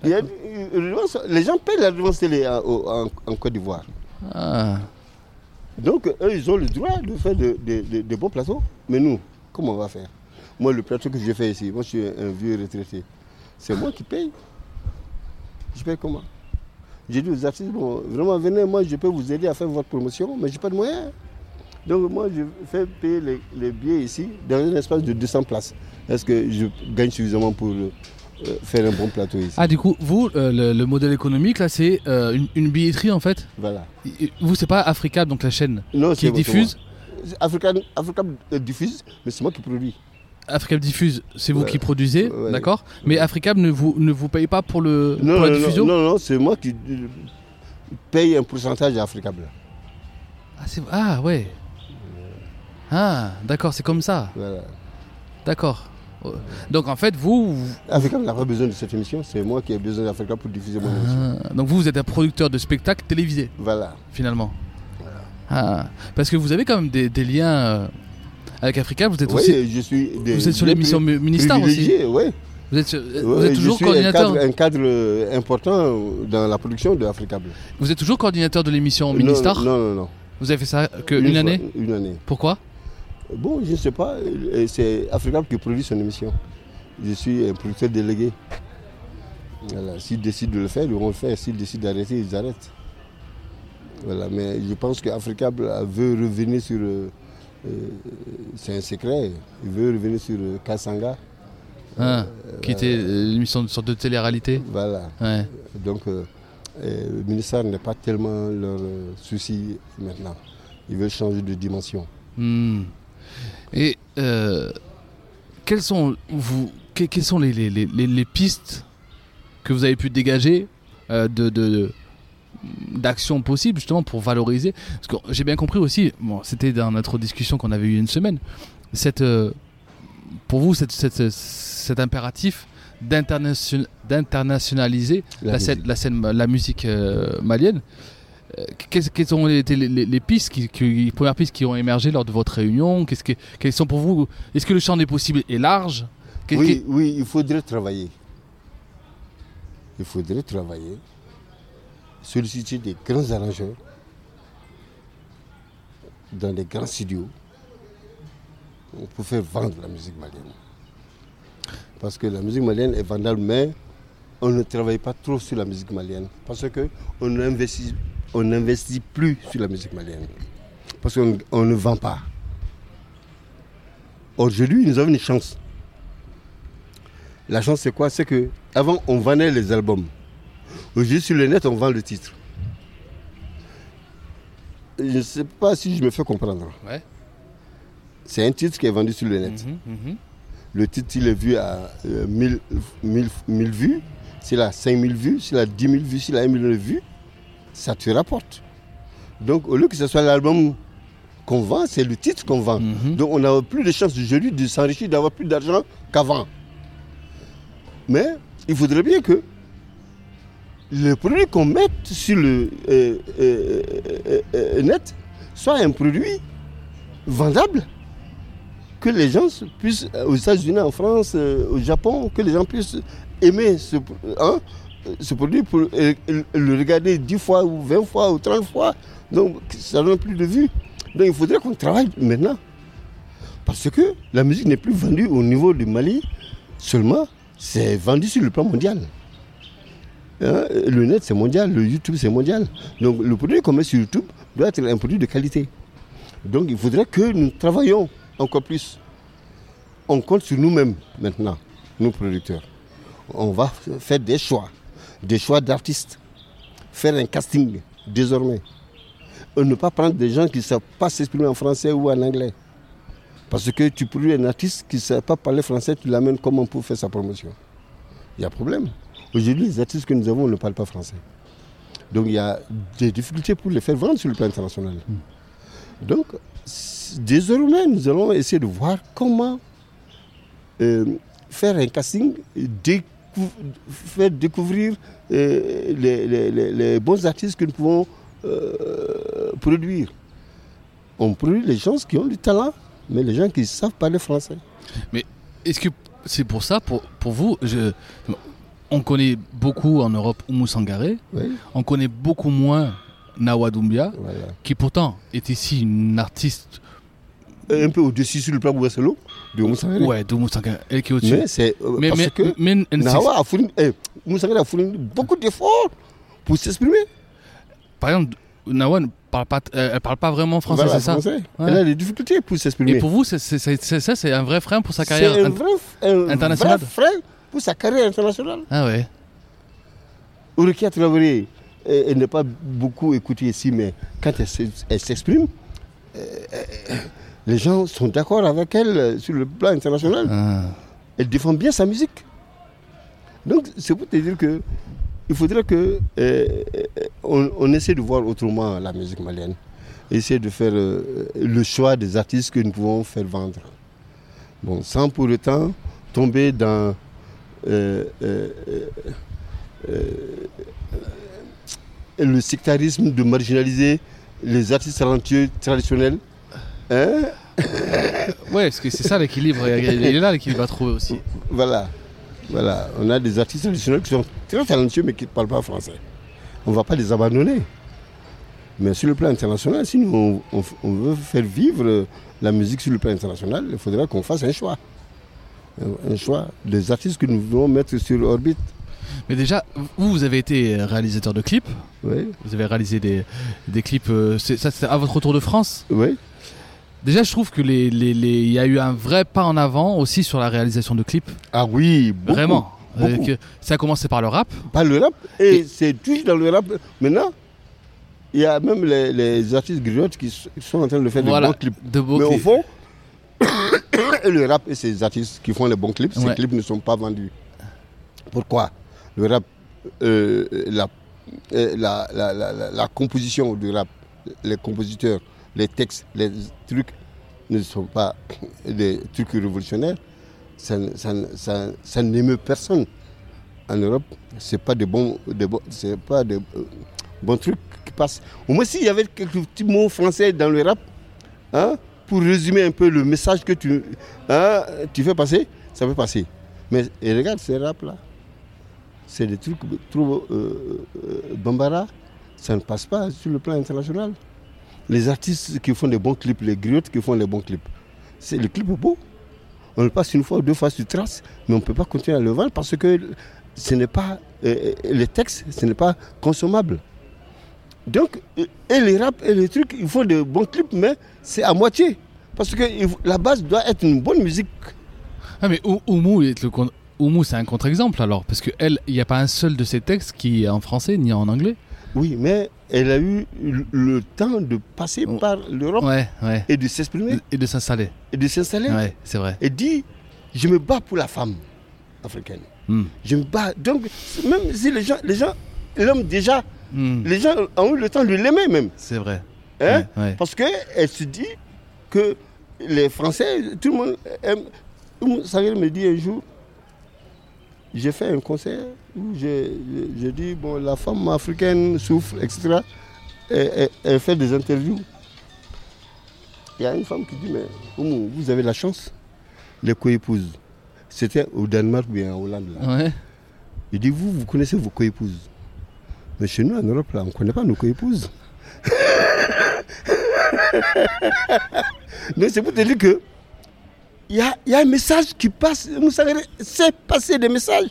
Il y a une redevance. Les gens payent la redevance télé en, en- en Côte d'Ivoire. Ah. Donc, eux, ils ont le droit de faire de, de- de- de bons plateaux. Mais nous, comment on va faire? Moi, le plateau que je fais ici, moi, je suis un vieux retraité. C'est moi qui paye. Je paye comment? J'ai dit aux artistes, bon, vraiment, venez, moi, je peux vous aider à faire votre promotion, mais je n'ai pas de moyens. Donc, moi, je fais payer les, les billets ici dans un espace de 200 places. Est-ce que je gagne suffisamment pour euh, faire un bon plateau ici? Ah, du coup, vous, euh, le, le modèle économique, là, c'est euh, une, une billetterie, en fait? Voilà. Vous, c'est pas Africa, donc la chaîne Non, qui diffuse? Africa, Africa diffuse, mais c'est moi qui produis. Africa diffuse, c'est vous Ouais. qui produisez, Ouais. d'accord? Mais Africa ne vous, ne vous paye pas pour, le, Non, pour la diffusion? non, non, c'est moi qui euh, paye un pourcentage à Africable. Ah, ah, ouais. Ah, d'accord, c'est comme ça. Voilà. D'accord. Donc, en fait, vous, Africable n'a pas besoin de cette émission, c'est moi qui ai besoin d'Africa pour diffuser mon émission. ah, donc vous, vous êtes un producteur de spectacles télévisés. Voilà. finalement. Ah, parce que vous avez quand même des, des liens euh, avec Africa. Vous êtes Oui, aussi, je suis des- vous êtes sur l'émission pri- Mi- Ministar aussi. Oui, Vous êtes, sur- Oui, vous êtes je toujours suis coordinateur. Un cadre, un cadre, euh, important dans la production de Africable. Vous êtes toujours coordinateur de l'émission Non, Ministar. Non, non, non. Vous avez fait ça que une, année. Une année. Pourquoi Bon, je ne sais pas, euh, c'est Africable qui produit son émission. Je suis un producteur délégué. Voilà. S'ils décident de le faire, ils vont le faire. S'ils décident d'arrêter, ils arrêtent. Voilà. Mais je pense qu'Africable veut revenir sur. Euh, c'est un secret. Il veut revenir sur euh, Kassanga. Hein, Qui était l'émission de sorte de télé-réalité. Voilà. Ouais. Donc, euh, le ministère n'est pas tellement leur souci maintenant. Ils veulent changer de dimension. Hmm. Et euh, quelles sont vous que- quelles sont les, les, les- les- les pistes que vous avez pu dégager euh, de, de- d'action possible justement pour valoriser. Parce que j'ai bien compris aussi bon, c'était dans notre discussion qu'on avait eu une semaine cette euh, pour vous cette, cette- cet impératif d'internation- d'internationaliser la, musique. scène, la scène la musique euh, malienne. Euh, quelles, quelles ont été les, les- les pistes qui, qui- les premières pistes qui ont émergé lors de votre réunion? Qu'est-ce que, Quelles sont pour vous? Est-ce que le champ des possibles est large? Oui, oui, il faudrait travailler. Il faudrait travailler, solliciter des grands arrangeurs dans des grands studios pour faire vendre la musique malienne. Parce que la musique malienne est vendable, mais on ne travaille pas trop sur la musique malienne. Parce qu'on n'investit on plus sur la musique malienne. Parce qu'on on ne vend pas. Aujourd'hui, nous avons une chance. La chance, c'est quoi? C'est que avant, on vendait les albums. Aujourd'hui, sur le net, on vend le titre. Je ne sais pas si je me fais comprendre. Ouais. C'est un titre qui est vendu sur le net. Mhm, mhm. Le titre, il est vu à euh, 1000, 1000 1000 vues, s'il a 5000 vues, s'il a 10 000 vues, s'il a 1 million de vues, ça te rapporte. Donc, au lieu que ce soit l'album qu'on vend, c'est le titre qu'on vend. Mhm. Donc, on a plus de chances aujourd'hui de s'enrichir, d'avoir plus d'argent qu'avant. Mais il faudrait bien que le produit qu'on mette sur le euh, euh, euh, net soit un produit vendable que les gens puissent, aux États-Unis, en France, au Japon, que les gens puissent aimer ce, hein, produit pour le regarder 10 fois ou 20 fois ou 30 fois. Donc ça donne plus de vues. Donc il faudrait qu'on travaille maintenant. Parce que la musique n'est plus vendue au niveau du Mali seulement, c'est vendu sur le plan mondial. Hein, Le net c'est mondial, le YouTube c'est mondial. Donc le produit qu'on met sur YouTube doit être un produit de qualité. Donc il faudrait que nous travaillions encore plus. On compte sur nous-mêmes maintenant, nous producteurs. On va faire des choix, des choix d'artistes. Faire un casting désormais. Et ne pas prendre des gens qui ne savent pas s'exprimer en français ou en anglais. Parce que tu produis un artiste qui ne sait pas parler français, tu l'amènes comment pour faire sa promotion? Il y a problème. Aujourd'hui, les artistes que nous avons ne parlent pas français. Donc il y a des difficultés pour les faire vendre sur le plan international. Donc, s- désormais, nous allons essayer de voir comment euh, faire un casting, décou- faire découvrir euh, les, les- les- les bons artistes que nous pouvons euh, produire. On produit les gens qui ont du talent, mais les gens qui savent parler français. Est-ce que c'est pour ça, pour, pour vous, je, on connaît beaucoup en Europe Oumou Sangaré, Oui, on connaît beaucoup moins Nawa Doumbia, voilà. qui pourtant est ici une artiste Un peu au-dessus sur le plan Bouasselo, de Moussa Ngare. ouais, Sangaré, elle qui est au-dessus. Mais c'est euh, Mais, parce mais, que mais Nawa a fourni, eh, a fourni beaucoup d'efforts pour s'exprimer. par exemple, Nawa ne parle pas, euh, elle parle pas vraiment français, Voilà, c'est ça? français. Ouais. Elle a des difficultés pour s'exprimer. Et pour vous, c'est ça, c'est un vrai frein pour sa carrière un vrai, un internationale? vrai frein pour sa carrière internationale. Ah ouais. Urukia Traoré, elle, elle n'est pas beaucoup écoutée ici, mais quand elle s'ex- elle s'exprime, euh, euh, les gens sont d'accord avec elle euh, sur le plan international. Ah. Elle défend bien sa musique. Donc, c'est pour te dire que il faudrait que euh, on, on essaie de voir autrement la musique malienne. Essayer de faire euh, le choix des artistes que nous pouvons faire vendre. Bon, sans pour autant tomber dans le sectarisme de marginaliser les artistes talentueux traditionnels. Hein? Ouais, parce que c'est ça l'équilibre. Il est là l'équilibre à trouver aussi. Voilà. Voilà. On a des artistes traditionnels qui sont très talentueux mais qui ne parlent pas français. On ne va pas les abandonner. Mais sur le plan international, si nous, on, on- on veut faire vivre la musique sur le plan international, il faudra qu'on fasse un choix. Un, choix des artistes que nous voulons mettre sur orbite. Mais déjà, vous, vous avez été réalisateur de clips. Oui, Vous avez réalisé des, des clips. euh, ça, c'était à votre retour de France. oui. Déjà, je trouve que les, les- les- y a eu un vrai pas en avant aussi sur la réalisation de clips. Ah oui, beaucoup, Vraiment. Euh, beaucoup. que ça a commencé par le rap. Par le rap. Et, Et- c'est toujours dans le rap. Maintenant, il y a même les, les artistes griottes qui sont en train de faire Voilà. des bons clips. De beaux Mais au clips. le rap et ces artistes qui font les bons clips, ces clips ne sont pas vendus. Pourquoi? Le rap, euh, la, euh, la, la, la, la- composition du rap, les compositeurs, les textes, les trucs ne sont pas des trucs révolutionnaires. Ça, ne- ça, ne- ça, ça n'émeut personne. En Europe, c'est pas des bons, c'est pas des euh, bons trucs qui passent. Au moins, s'il y avait quelques petits mots français dans le rap, hein, pour résumer un peu le message que tu, hein, tu fais passer, ça peut passer. Mais regarde ces rap-là. C'est des trucs trop euh, euh, bambara. Ça ne passe pas sur le plan international. Les artistes qui font des bons clips, les griottes qui font les bons clips, c'est le clip beau. On le passe une fois ou deux fois sur trace, mais on ne peut pas continuer à le vendre parce que ce n'est pas euh, les textes, ce n'est pas consommable. Donc, et les rap et les trucs, ils font de bons clips, mais c'est à moitié. Parce que il faut- la base doit être une bonne musique. Ah, mais Ou- Oumou, est le con- Oumou, c'est un contre-exemple alors, parce que elle, il n'y a pas un seul de ses textes qui est en français ni en anglais. Oui, mais elle a eu le- temps de passer Oh. par l'Europe Ouais, ouais. et de s'exprimer Et de s'installer. et de s'installer. Ouais, c'est vrai. Et dit, je me bats pour la femme africaine. Hmm. Je me bats. Donc, même si les gens, les gens l'homme déjà, Hmm, les gens ont eu le temps de l'aimer même. C'est vrai. Hein? Ouais, ouais. Parce qu'elle se dit que les Français, tout le monde aime. Sangaré me dit un jour, j'ai fait un concert où j'ai je, je dis, bon, la femme africaine souffre, etc. Et, elle fait des interviews. Il y a une femme qui dit, mais vous avez la chance, les co-épouses. C'était au Danemark ou en Hollande. Là. Ouais. Il dit, vous, vous connaissez vos co-épouses. Mais chez nous, en Europe, là, on ne connaît pas nos co-épouses. Donc c'est pour te dire que il y a, il y a un message qui passe. Moussa sait passer des messages.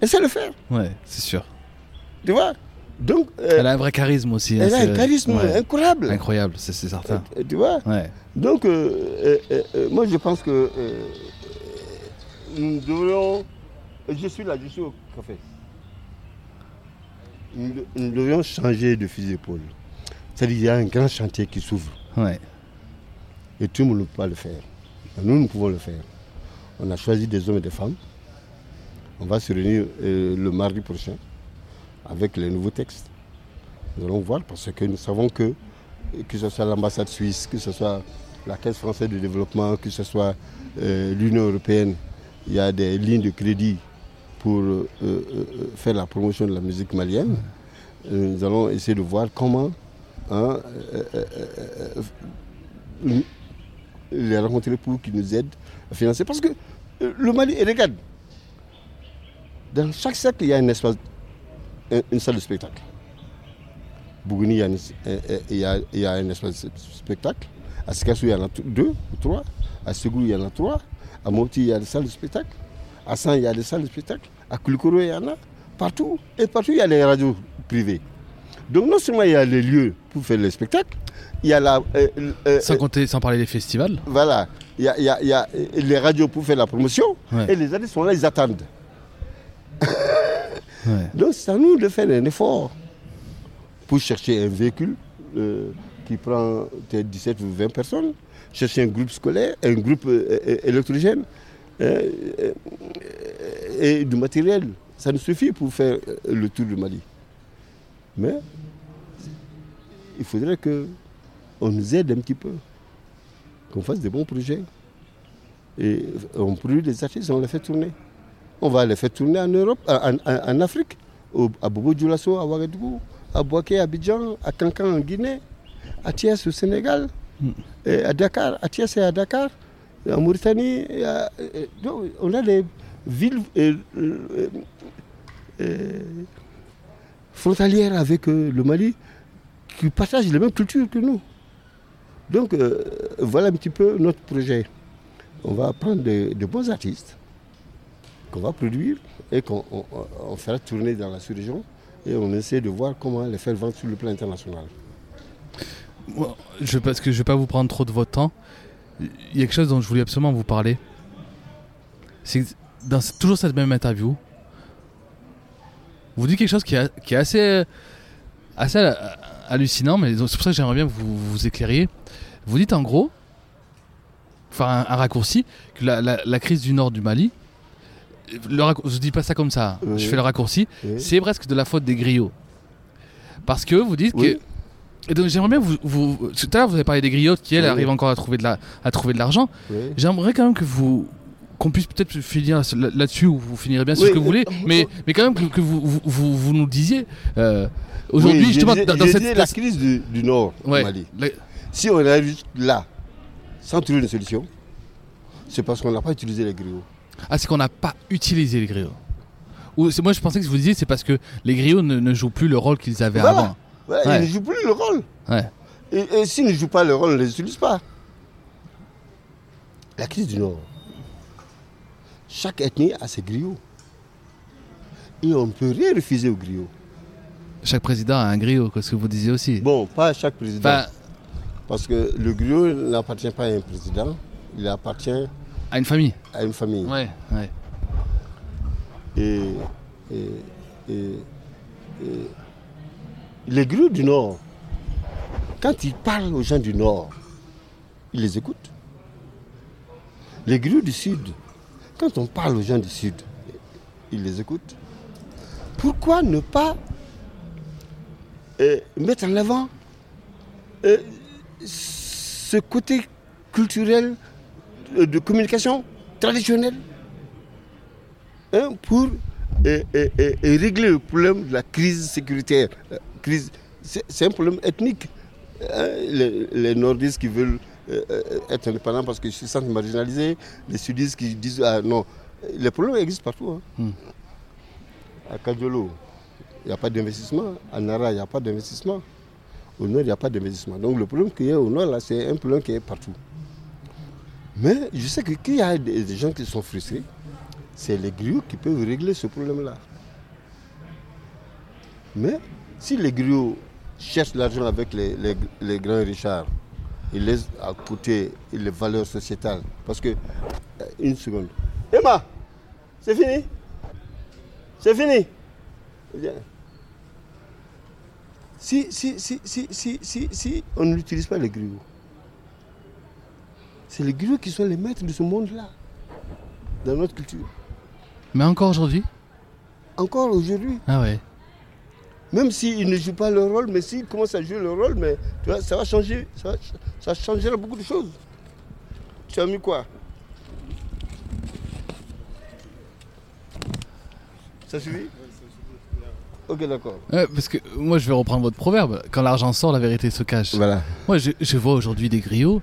Elle sait le faire. Ouais, c'est sûr. Tu vois? Donc, euh, Elle a un vrai charisme aussi. hein, elle a un charisme ouais. incroyable. Incroyable, c'est certain. Euh, Tu vois? Ouais. Donc, euh, moi je pense que nous devrions. Je suis là, je suis au café. Nous, nous devrions changer de fusil d'épaule. C'est-à-dire qu'il y a un grand chantier qui s'ouvre. Ouais. Et tout le monde ne peut pas le faire. Nous, nous pouvons le faire. On a choisi des hommes et des femmes. On va se réunir euh, le mardi prochain avec les nouveaux textes. Nous allons voir parce que nous savons que, que ce soit l'ambassade suisse, que ce soit la Caisse française de développement, que ce soit euh, l'Union européenne, il y a des lignes de crédit pour euh, euh, euh, faire la promotion de la musique malienne. Nous allons essayer de voir comment hein, les rencontrer pour qu'ils nous aident à financer. Parce que le Mali, regarde, dans chaque cercle, il y a une salle de spectacle. Bougouni, il y a, un espace de spectacle. À Sikassou, il y en a deux ou trois. À Ségou, il y en a trois. À Mopti, il y a des salles de spectacle. À San, il y a des salles de spectacle. À Koulikoro, il y en a. Partout. Et partout, il y a les radios privées. Donc, non seulement il y a les lieux pour faire les spectacles, il y a la. euh, euh, Sans euh, compter, sans parler des festivals. voilà. Il y a, il y a- il y a, les radios pour faire la promotion. Ouais. Et les artistes sont là, ils attendent. Ouais. Donc c'est à nous de faire un effort pour chercher un véhicule euh, qui prend peut-être 17 ou 20 personnes, chercher un groupe scolaire, un groupe électrogène et du matériel. Ça nous suffit pour faire euh, le tour du Mali. Mais il faudrait que on nous aide un petit peu, qu'on fasse des bons projets. Et on produit des artistes, on les fait tourner. On va les faire tourner en Europe, en, en- en Afrique, au- à Bobo Dioulasso, à Ouagadougou, à Boaké, à Abidjan, à Cancan en Guinée, à Thiès au Sénégal, et à Dakar, à Thiès et à Dakar, en Mauritanie. et- donc, on a des villes euh, euh, euh, frontalières avec euh, le Mali qui partagent les mêmes cultures que nous. Donc euh, voilà un petit peu notre projet. On va prendre de, bons artistes qu'on va produire et qu'on on- on fera tourner dans la sous-région et on essaie de voir comment les faire vendre sur le plan international. Parce que je vais pas vous prendre trop de votre temps. Il y a quelque chose dont je voulais absolument vous parler. C'est que dans toujours cette même interview, vous dites quelque chose qui est, qui est assez, assez hallucinant, mais c'est pour ça que j'aimerais bien que vous vous éclairiez. Vous dites en gros, enfin un, un raccourci, que la, la- la crise du nord du Mali, le je dis pas ça comme ça, Oui. je fais le raccourci, Oui. c'est presque de la faute des griots. Parce que vous dites Oui. que. Et donc j'aimerais bien vous, vous. Tout à l'heure vous avez parlé des griottes qui elles Oui. arrivent encore à trouver de la, à trouver de l'argent. Oui. J'aimerais quand même que vous qu'on puisse peut-être finir là- là-dessus ou vous finirez bien sur Oui, ce que vous voulez, euh, mais, mais quand même que, que vous, vous, vous, vous nous disiez euh, aujourd'hui je justement disais- dans, dans je cette la crise du, du nord ouais, Mali. la- Si on arrive juste là, sans trouver une solution, c'est parce qu'on n'a pas utilisé les griots. ah c'est qu'on n'a pas utilisé les griots. Ou c'est- moi je pensais que vous disiez c'est parce que les griots ne, ne jouent plus le rôle qu'ils avaient Voilà. avant. Ouais, Ouais. Ils ne jouent plus le rôle. Ouais. Et, et s'ils ne jouent pas le rôle, on ne les utilise pas. La crise du Nord. Chaque ethnie a ses griots. Et on ne peut rien refuser aux griots. Chaque président a un griot, ce que vous disiez aussi. Bon, pas chaque président. Enfin, Parce que le griot n'appartient pas à un président, il appartient À une famille à une famille. Ouais, ouais. Et, et- et- et les griots du Nord, quand ils parlent aux gens du Nord, ils les écoutent. Les griots du Sud, quand on parle aux gens du Sud, ils les écoutent. Pourquoi ne pas euh, mettre en avant euh, ce côté culturel euh, de communication traditionnelle hein, pour euh, régler le problème de la crise sécuritaire? Crise, c'est un problème ethnique. Hein, les, les nordistes qui veulent euh, euh, être indépendants parce qu'ils se sentent marginalisés, les sudistes qui disent ah non, les problèmes existent partout. hein. Hmm. À Kadjolo, il n'y a pas d'investissement. À Nara, il n'y a pas d'investissement. Au nord, il n'y a pas d'investissement. Donc le problème qu'il y a au nord, là, c'est un problème qui est partout. Mais je sais que qu'il y a des, des gens qui sont frustrés, c'est les griots qui peuvent régler ce problème-là. Mais si les griots cherchent l'argent avec les, les- les grands richards, ils laissent à côté les valeurs sociétales. Parce que, euh, une seconde. Emma, c'est fini? C'est fini? Si, si, si, si, si, si, si on n'utilise pas les griots, c'est les griots qui sont les maîtres de ce monde-là, dans notre culture. Mais encore aujourd'hui? Encore aujourd'hui, Ah ouais. Même s'ils ne jouent pas leur rôle, mais s'ils commencent à jouer leur rôle, mais tu vois, ça va changer, ça, va- ça changera beaucoup de choses. Tu as mis quoi? Ça suffit? Ok, d'accord. Ouais, parce que moi, je vais reprendre votre proverbe. Quand l'argent sort, la vérité se cache. Voilà. Moi, je, je vois aujourd'hui des griots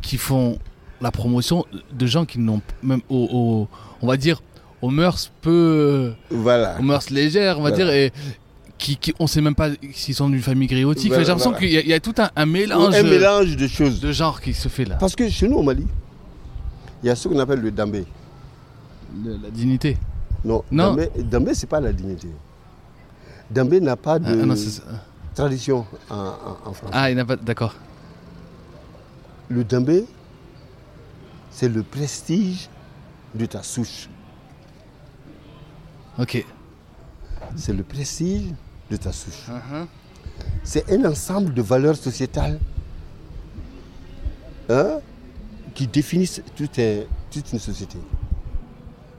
qui font la promotion de gens qui n'ont même au, au- on va dire aux mœurs peu Voilà. aux mœurs légères on va Voilà. dire et qui, qui on sait même pas s'ils sont d'une famille griotique Voilà, Enfin, j'ai l'impression voilà. qu'il y, a- il y a tout un, un mélange, Un mélange de choses. de genre qui se fait là Parce que chez nous au Mali, il y a ce qu'on appelle le dambé. Le- la dignité Non, Non. dambé, c'est pas la dignité. Dambé n'a pas de ah, ah non, c'est ça. tradition en, en- en France. Ah, il n'a pas d'accord Le dambé, c'est le prestige de ta souche. ok C'est le prestige de ta souche. C'est un ensemble de valeurs sociétales hein, qui définissent toute, un- toute une société.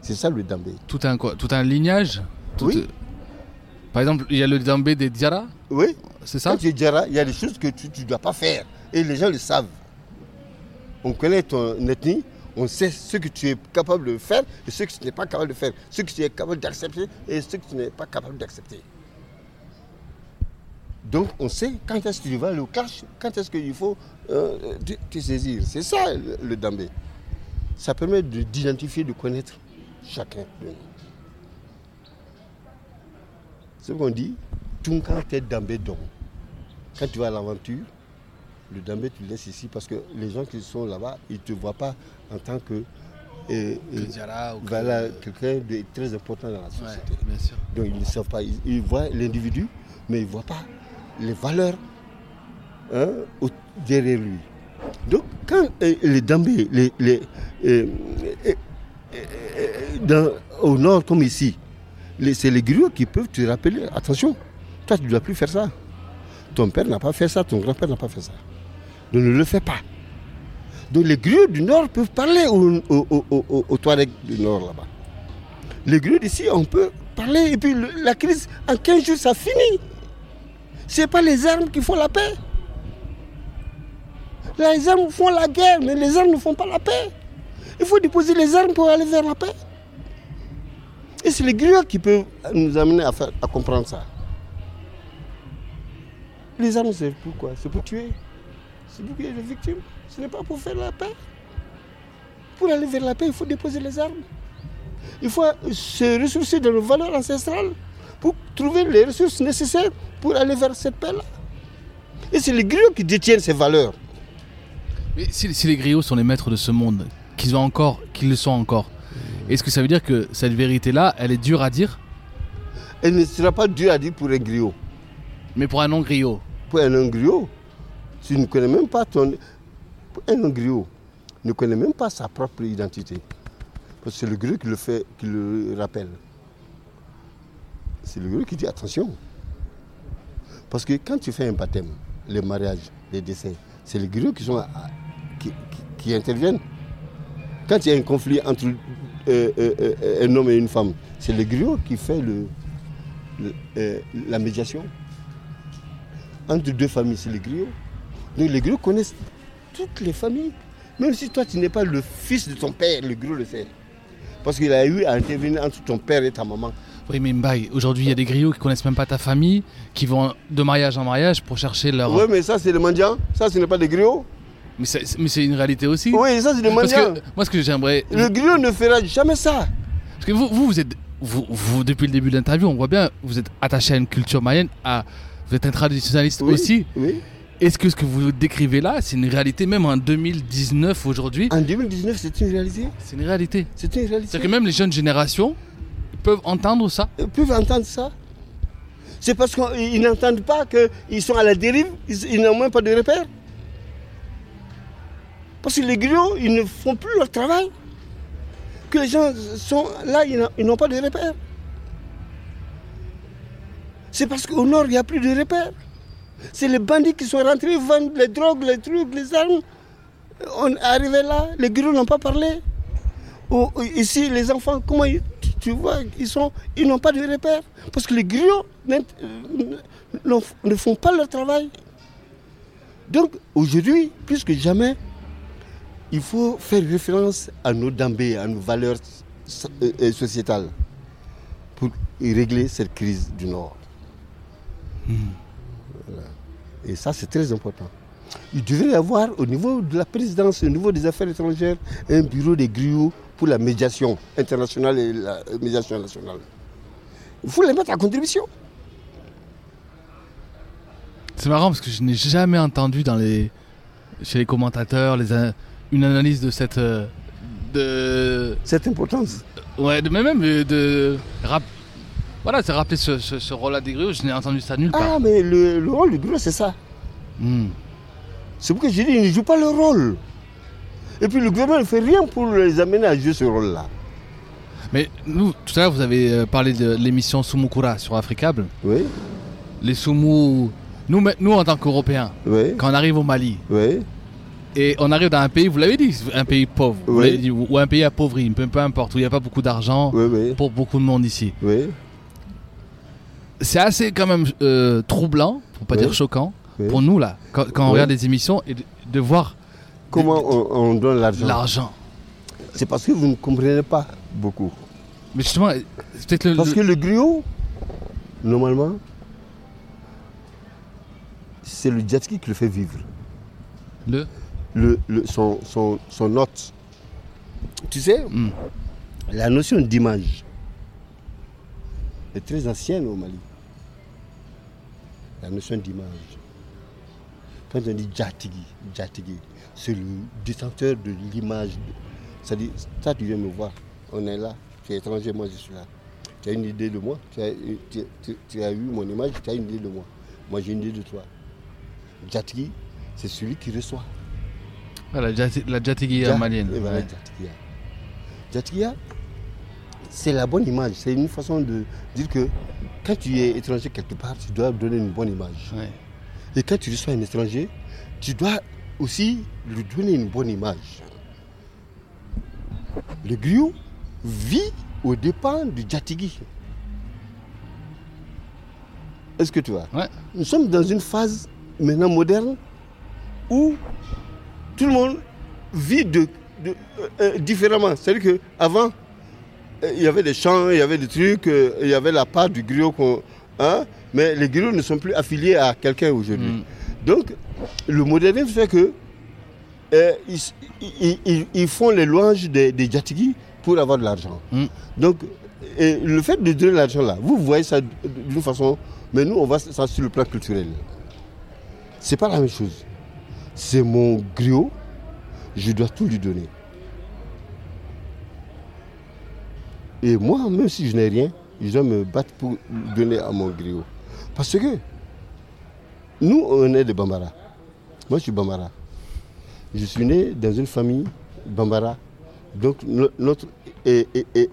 C'est ça le dambé. tout un quoi tout un lignage? Tout- Oui. par exemple il y a le dambé des Diara Oui, c'est ça? Quand tu es Djara, il y a des choses que tu ne dois pas faire. Et les gens le savent. On connaît ton ethnie, on sait ce que tu es capable de faire et ce que tu n'es pas capable de faire. Ce que tu es capable d'accepter et ce que tu n'es pas capable d'accepter. Donc on sait quand est-ce que tu vas aller au clash, quand est-ce qu'il faut euh, te, te saisir. C'est ça le, le dambé. Ça permet de- d'identifier, de connaître chacun de nous. C'est ce qu'on dit, tout quand tu es dambé donc. Quand tu vas à l'aventure, le dambé tu le laisses ici parce que les gens qui sont là-bas, ils ne te voient pas en tant que, euh, euh, voilà, quelqu'un de très important dans la ouais société. bien sûr Donc ils ne savent pas, ils, ils voient l'individu, mais ils ne voient pas les valeurs hein, au- derrière lui. Donc quand euh, les dambés, les, euh, euh, au nord comme ici, c'est les griots qui peuvent te rappeler, attention, toi tu ne dois plus faire ça. Ton père n'a pas fait ça, ton grand-père n'a pas fait ça. Donc ne le fais pas. Donc les griots du nord peuvent parler aux, aux, aux- aux Touaregs du nord là-bas. Les griots d'ici, on peut parler et puis la crise, en 15 jours, ça finit. Ce n'est pas les armes qui font la paix. Les armes font la guerre, mais les armes ne font pas la paix. Il faut déposer les armes pour aller vers la paix. Et c'est les griots qui peuvent nous amener à, à comprendre ça. Les armes, c'est pour quoi? C'est pour tuer. C'est pour ait des victimes. Ce n'est pas pour faire la paix. Pour aller vers la paix, il faut déposer les armes. Il faut se ressourcer dans nos valeurs ancestrales pour trouver les ressources nécessaires pour aller vers cette paix-là. Et c'est les griots qui détiennent ces valeurs. Mais si, si les griots sont les maîtres de ce monde, qu'ils ont encore, qu'ils le sont encore, est-ce que ça veut dire que cette vérité-là, elle est dure à dire, Elle ne sera pas dure à dire pour un griot. mais pour un non-griot? Pour un non-griot, Tu ne connais même pas ton. Un griot ne connaît même pas sa propre identité. Parce que c'est le griot qui le fait, qui le rappelle. C'est le griot qui dit attention. Parce que quand tu fais un baptême, les mariages, les décès, c'est les griots qui, sont qui, interviennent. Quand il y a un conflit entre euh, euh, euh, un homme et une femme, c'est le griot qui fait le, le- la médiation. Entre deux familles, c'est le griot. Donc les griots connaissent toutes les familles. Même si toi, tu n'es pas le fils de ton père, le griot le sait. Parce qu'il a eu à intervenir entre ton père et ta maman. Oui, mais Mbaye, aujourd'hui, il y a des griots qui connaissent même pas ta famille, qui vont de mariage en mariage pour chercher leur. Oui, mais ça, c'est le mendiant. Ça, ce n'est pas des griots. Mais c'est c'est une réalité aussi. Oui, ça, c'est des mendiants. moi, ce que j'aimerais. Le griot ne fera jamais ça. Parce que vous, vous, vous êtes. Vous, vous, depuis le début de l'interview, on voit bien, vous êtes attaché à une culture malienne, à, vous êtes un traditionnaliste Oui, aussi. Oui. Est-ce que ce que vous décrivez là, c'est une réalité, même en 2019 aujourd'hui? En 2019, c'est une réalité. C'est une réalité. C'est une réalité. C'est-à-dire que même les jeunes générations peuvent entendre ça. Ils peuvent entendre ça. C'est parce qu'ils n'entendent pas qu'ils sont à la dérive, ils, n'ont même pas de repères. Parce que les griots, ils ne font plus leur travail. Que les gens sont là, ils n'ont- pas de repères. C'est parce qu'au nord, il n'y a plus de repères. C'est les bandits qui sont rentrés, vendent les drogues, les trucs, les armes. On est arrivé là, les griots n'ont pas parlé. Ici, les enfants, comment ils, tu, vois, ils sont, ils n'ont pas de repères. Parce que les griots euh, ne font pas leur travail. Donc, aujourd'hui, plus que jamais, il faut faire référence à nos dambés, à nos valeurs euh, euh, sociétales pour régler cette crise du Nord. Et ça, c'est très important. Il devrait y avoir au niveau de la présidence, au niveau des affaires étrangères, un bureau des griots pour la médiation internationale et la euh, médiation nationale. Il faut les mettre à contribution. C'est marrant parce que je n'ai jamais entendu dans les, chez les commentateurs les, a- une analyse de cette. euh, de. Cette importance. Ouais, de, mais même euh, de. rap- voilà, c'est rappeler ce, ce, ce rôle-là des griots, je n'ai entendu ça nulle part. Ah, mais le, le rôle du griot, c'est ça. Hmm. C'est pourquoi j'ai dit ils ne jouent pas leur rôle. Et puis le gouvernement ne fait rien pour les amener à jouer ce rôle-là. Mais nous, tout à l'heure, vous avez euh, parlé de l'émission Sumukura sur Africable. Oui, Les Sumu. Nous, nous, en tant qu'Européens, oui, quand on arrive au Mali, oui, et on arrive dans un pays, vous l'avez dit, un pays pauvre, Oui. dit, ou un pays appauvri, peu, peu importe, où il n'y a pas beaucoup d'argent pour beaucoup de monde ici. oui, C'est assez quand même euh, troublant, pour pas Oui. dire choquant, pour nous là, quand, quand on regarde les émissions et de, de voir Comment on, on donne l'argent? L'argent. C'est parce que vous ne comprenez pas beaucoup. Mais justement, peut-être le, Parce que le griot, normalement, c'est le jet ski qui le fait vivre. le- Le, le- son, son, son hôte. Tu sais, Hmm. la notion d'image est très ancienne au Mali. La notion d'image. Quand on dit Djatigi, Djatigi, c'est le détenteur de l'image. C'est-à-dire, ça tu viens me voir, on est là, tu es étranger, moi je suis là. Tu as une idée de moi, tu as, tu- tu- tu as eu mon image, tu as une idée de moi. Moi j'ai une idée de toi. Djatigi, c'est celui qui reçoit. voilà, la Jati- la Jatigi Ja- malienne. et voilà, ouais. Jatigia. Jatigia, c'est la bonne image. C'est une façon de dire que quand tu es étranger quelque part, tu dois donner une bonne image. Ouais. Et quand tu reçois un étranger, tu dois aussi lui donner une bonne image. Le griot vit au dépens du Jatigi. Est-ce que tu vois? Ouais. Nous sommes dans une phase maintenant moderne où tout le monde vit de, de- euh, euh, différemment. C'est-à-dire qu'avant, il y avait des champs, il y avait des trucs, euh, il y avait la part du griot. qu'on- hein, mais les griots ne sont plus affiliés à quelqu'un aujourd'hui. Hmm. Donc, le modernisme fait que euh, ils, ils- ils- ils font les louanges des, des pour avoir de l'argent. Mm. Donc, et le fait de donner l'argent là, vous voyez ça d'une façon, mais nous on voit ça sur le plan culturel. C'est pas la même chose. C'est mon griot, je dois tout lui donner. Et moi, même si je n'ai rien, je dois me battre pour donner à mon griot. Parce que nous, on est des Bambara. Moi, je suis Bambara. Je suis né dans une famille Bambara. Donc, no- notre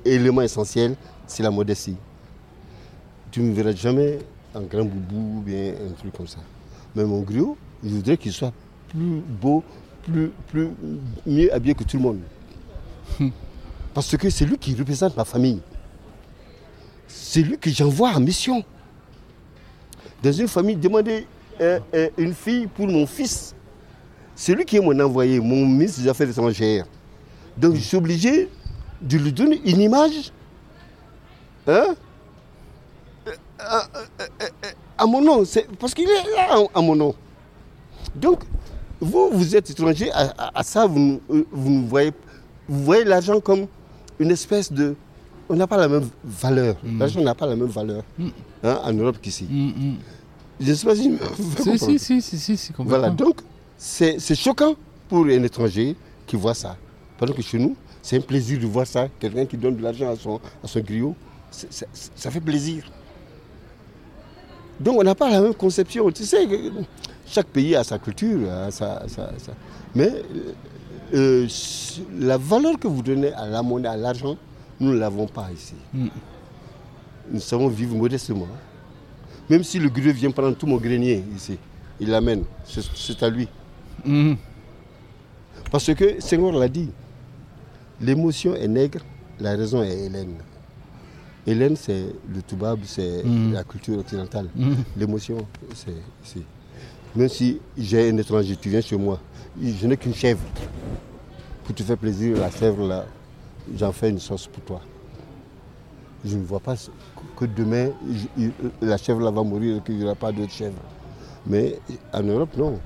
élément essentiel, c'est la modestie. Tu ne me verras jamais en grand boubou ou bien un truc comme ça. Mais mon griot, je voudrais qu'il soit plus beau, plus, plus mieux habillé que tout le monde. Parce que c'est lui qui représente ma famille. C'est lui que j'envoie en mission. Dans une famille, demander euh, euh, une fille pour mon fils. C'est lui qui est mon envoyé, mon ministre des Affaires étrangères. Donc je suis obligé de lui donner une image hein, euh, à mon nom. C'est- Parce qu'il est là à- à mon nom. Donc, vous, vous êtes étranger à, à- à ça, vous, vous, voyez, vous voyez l'argent comme une espèce de... On n'a pas la même valeur. L'argent n'a pas la même valeur hein, en Europe qu'ici. Mm, mm. Je ne sais pas si... Si, si, si, si, si, si. Voilà, donc c'est choquant pour un étranger qui voit ça. Pendant que chez nous, c'est un plaisir de voir ça. Quelqu'un qui donne de l'argent à son, à son griot, ça fait plaisir. Donc on n'a pas la même conception. Tu sais, que chaque pays a sa culture, a sa- sa- sa- mais euh, euh, la valeur que vous donnez à la monnaie, à l'argent, nous ne l'avons pas ici. Mm. Nous savons vivre modestement. Même si le griot vient prendre tout mon grenier ici, il l'amène, c'est à lui. Mm. Parce que Senghor l'a dit, l'émotion est nègre, la raison est hélène. Hélène, c'est le toubab, c'est Mhm. la culture occidentale. Mm. L'émotion, c'est ici. Même si j'ai un étranger, tu viens chez moi, je n'ai qu'une chèvre. Pour te faire plaisir, la chèvre, là, j'en fais une sauce pour toi. Je ne vois pas que demain, il- la chèvre là va mourir et qu'il n'y aura pas d'autres chèvres. Mais en Europe, non.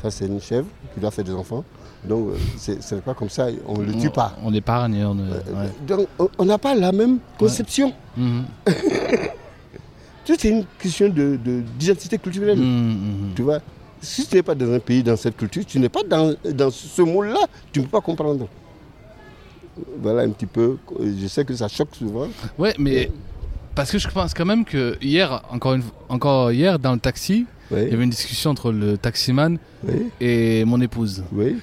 Ça, c'est une chèvre qui doit faire des enfants. Donc, euh, ce n'est pas comme ça, on ne le tue pas. On épargne. On, Euh, ouais. Donc, on- n'a pas la même conception. Mhm. Tout est une question de- de- d'identité culturelle. Mhm, mhm. Tu vois, si tu n'es pas dans un pays, dans cette culture, tu n'es pas dans, dans ce moule-là, tu ne peux pas comprendre. Voilà un petit peu. Je sais que ça choque souvent. Ouais, mais parce que je pense quand même que hier, encore, une, encore hier, dans le taxi, il y avait une discussion entre le taximan oui, et mon épouse. oui,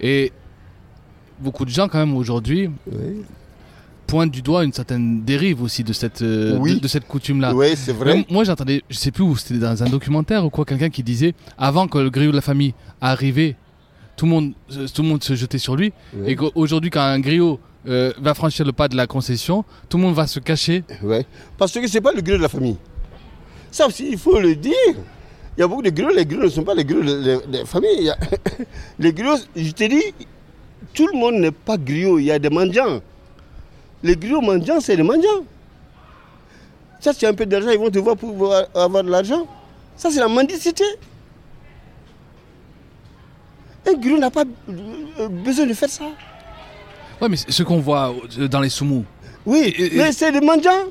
Et beaucoup de gens, quand même, aujourd'hui, pointent du doigt une certaine dérive aussi de cette, euh, de, de cette coutume-là. Oui, c'est vrai. Moi, j'entendais, je sais plus où, c'était dans un documentaire ou quoi, quelqu'un qui disait, avant que le griot de la famille arrivait, tout le monde, euh, tout le monde se jetait sur lui. Et qu'aujourd'hui, quand un griot euh, va franchir le pas de la concession, tout le monde va se cacher. Ouais. Parce que ce n'est pas le griot de la famille. Ça aussi, il faut le dire. Il y a beaucoup de griots, les griots ne sont pas les griots de, de famille. A- les griots, je te dis, tout le monde n'est pas griot. Il y a des mendiants. Les griots mendiants, c'est des mendiants. Ça, as un peu d'argent, ils vont te voir pour avoir de l'argent. Ça, c'est la mendicité. Un n'a pas euh, besoin de faire ça. Ouais, mais ce qu'on voit euh, dans les soumous. Oui, Et- et- mais c'est des mendiants.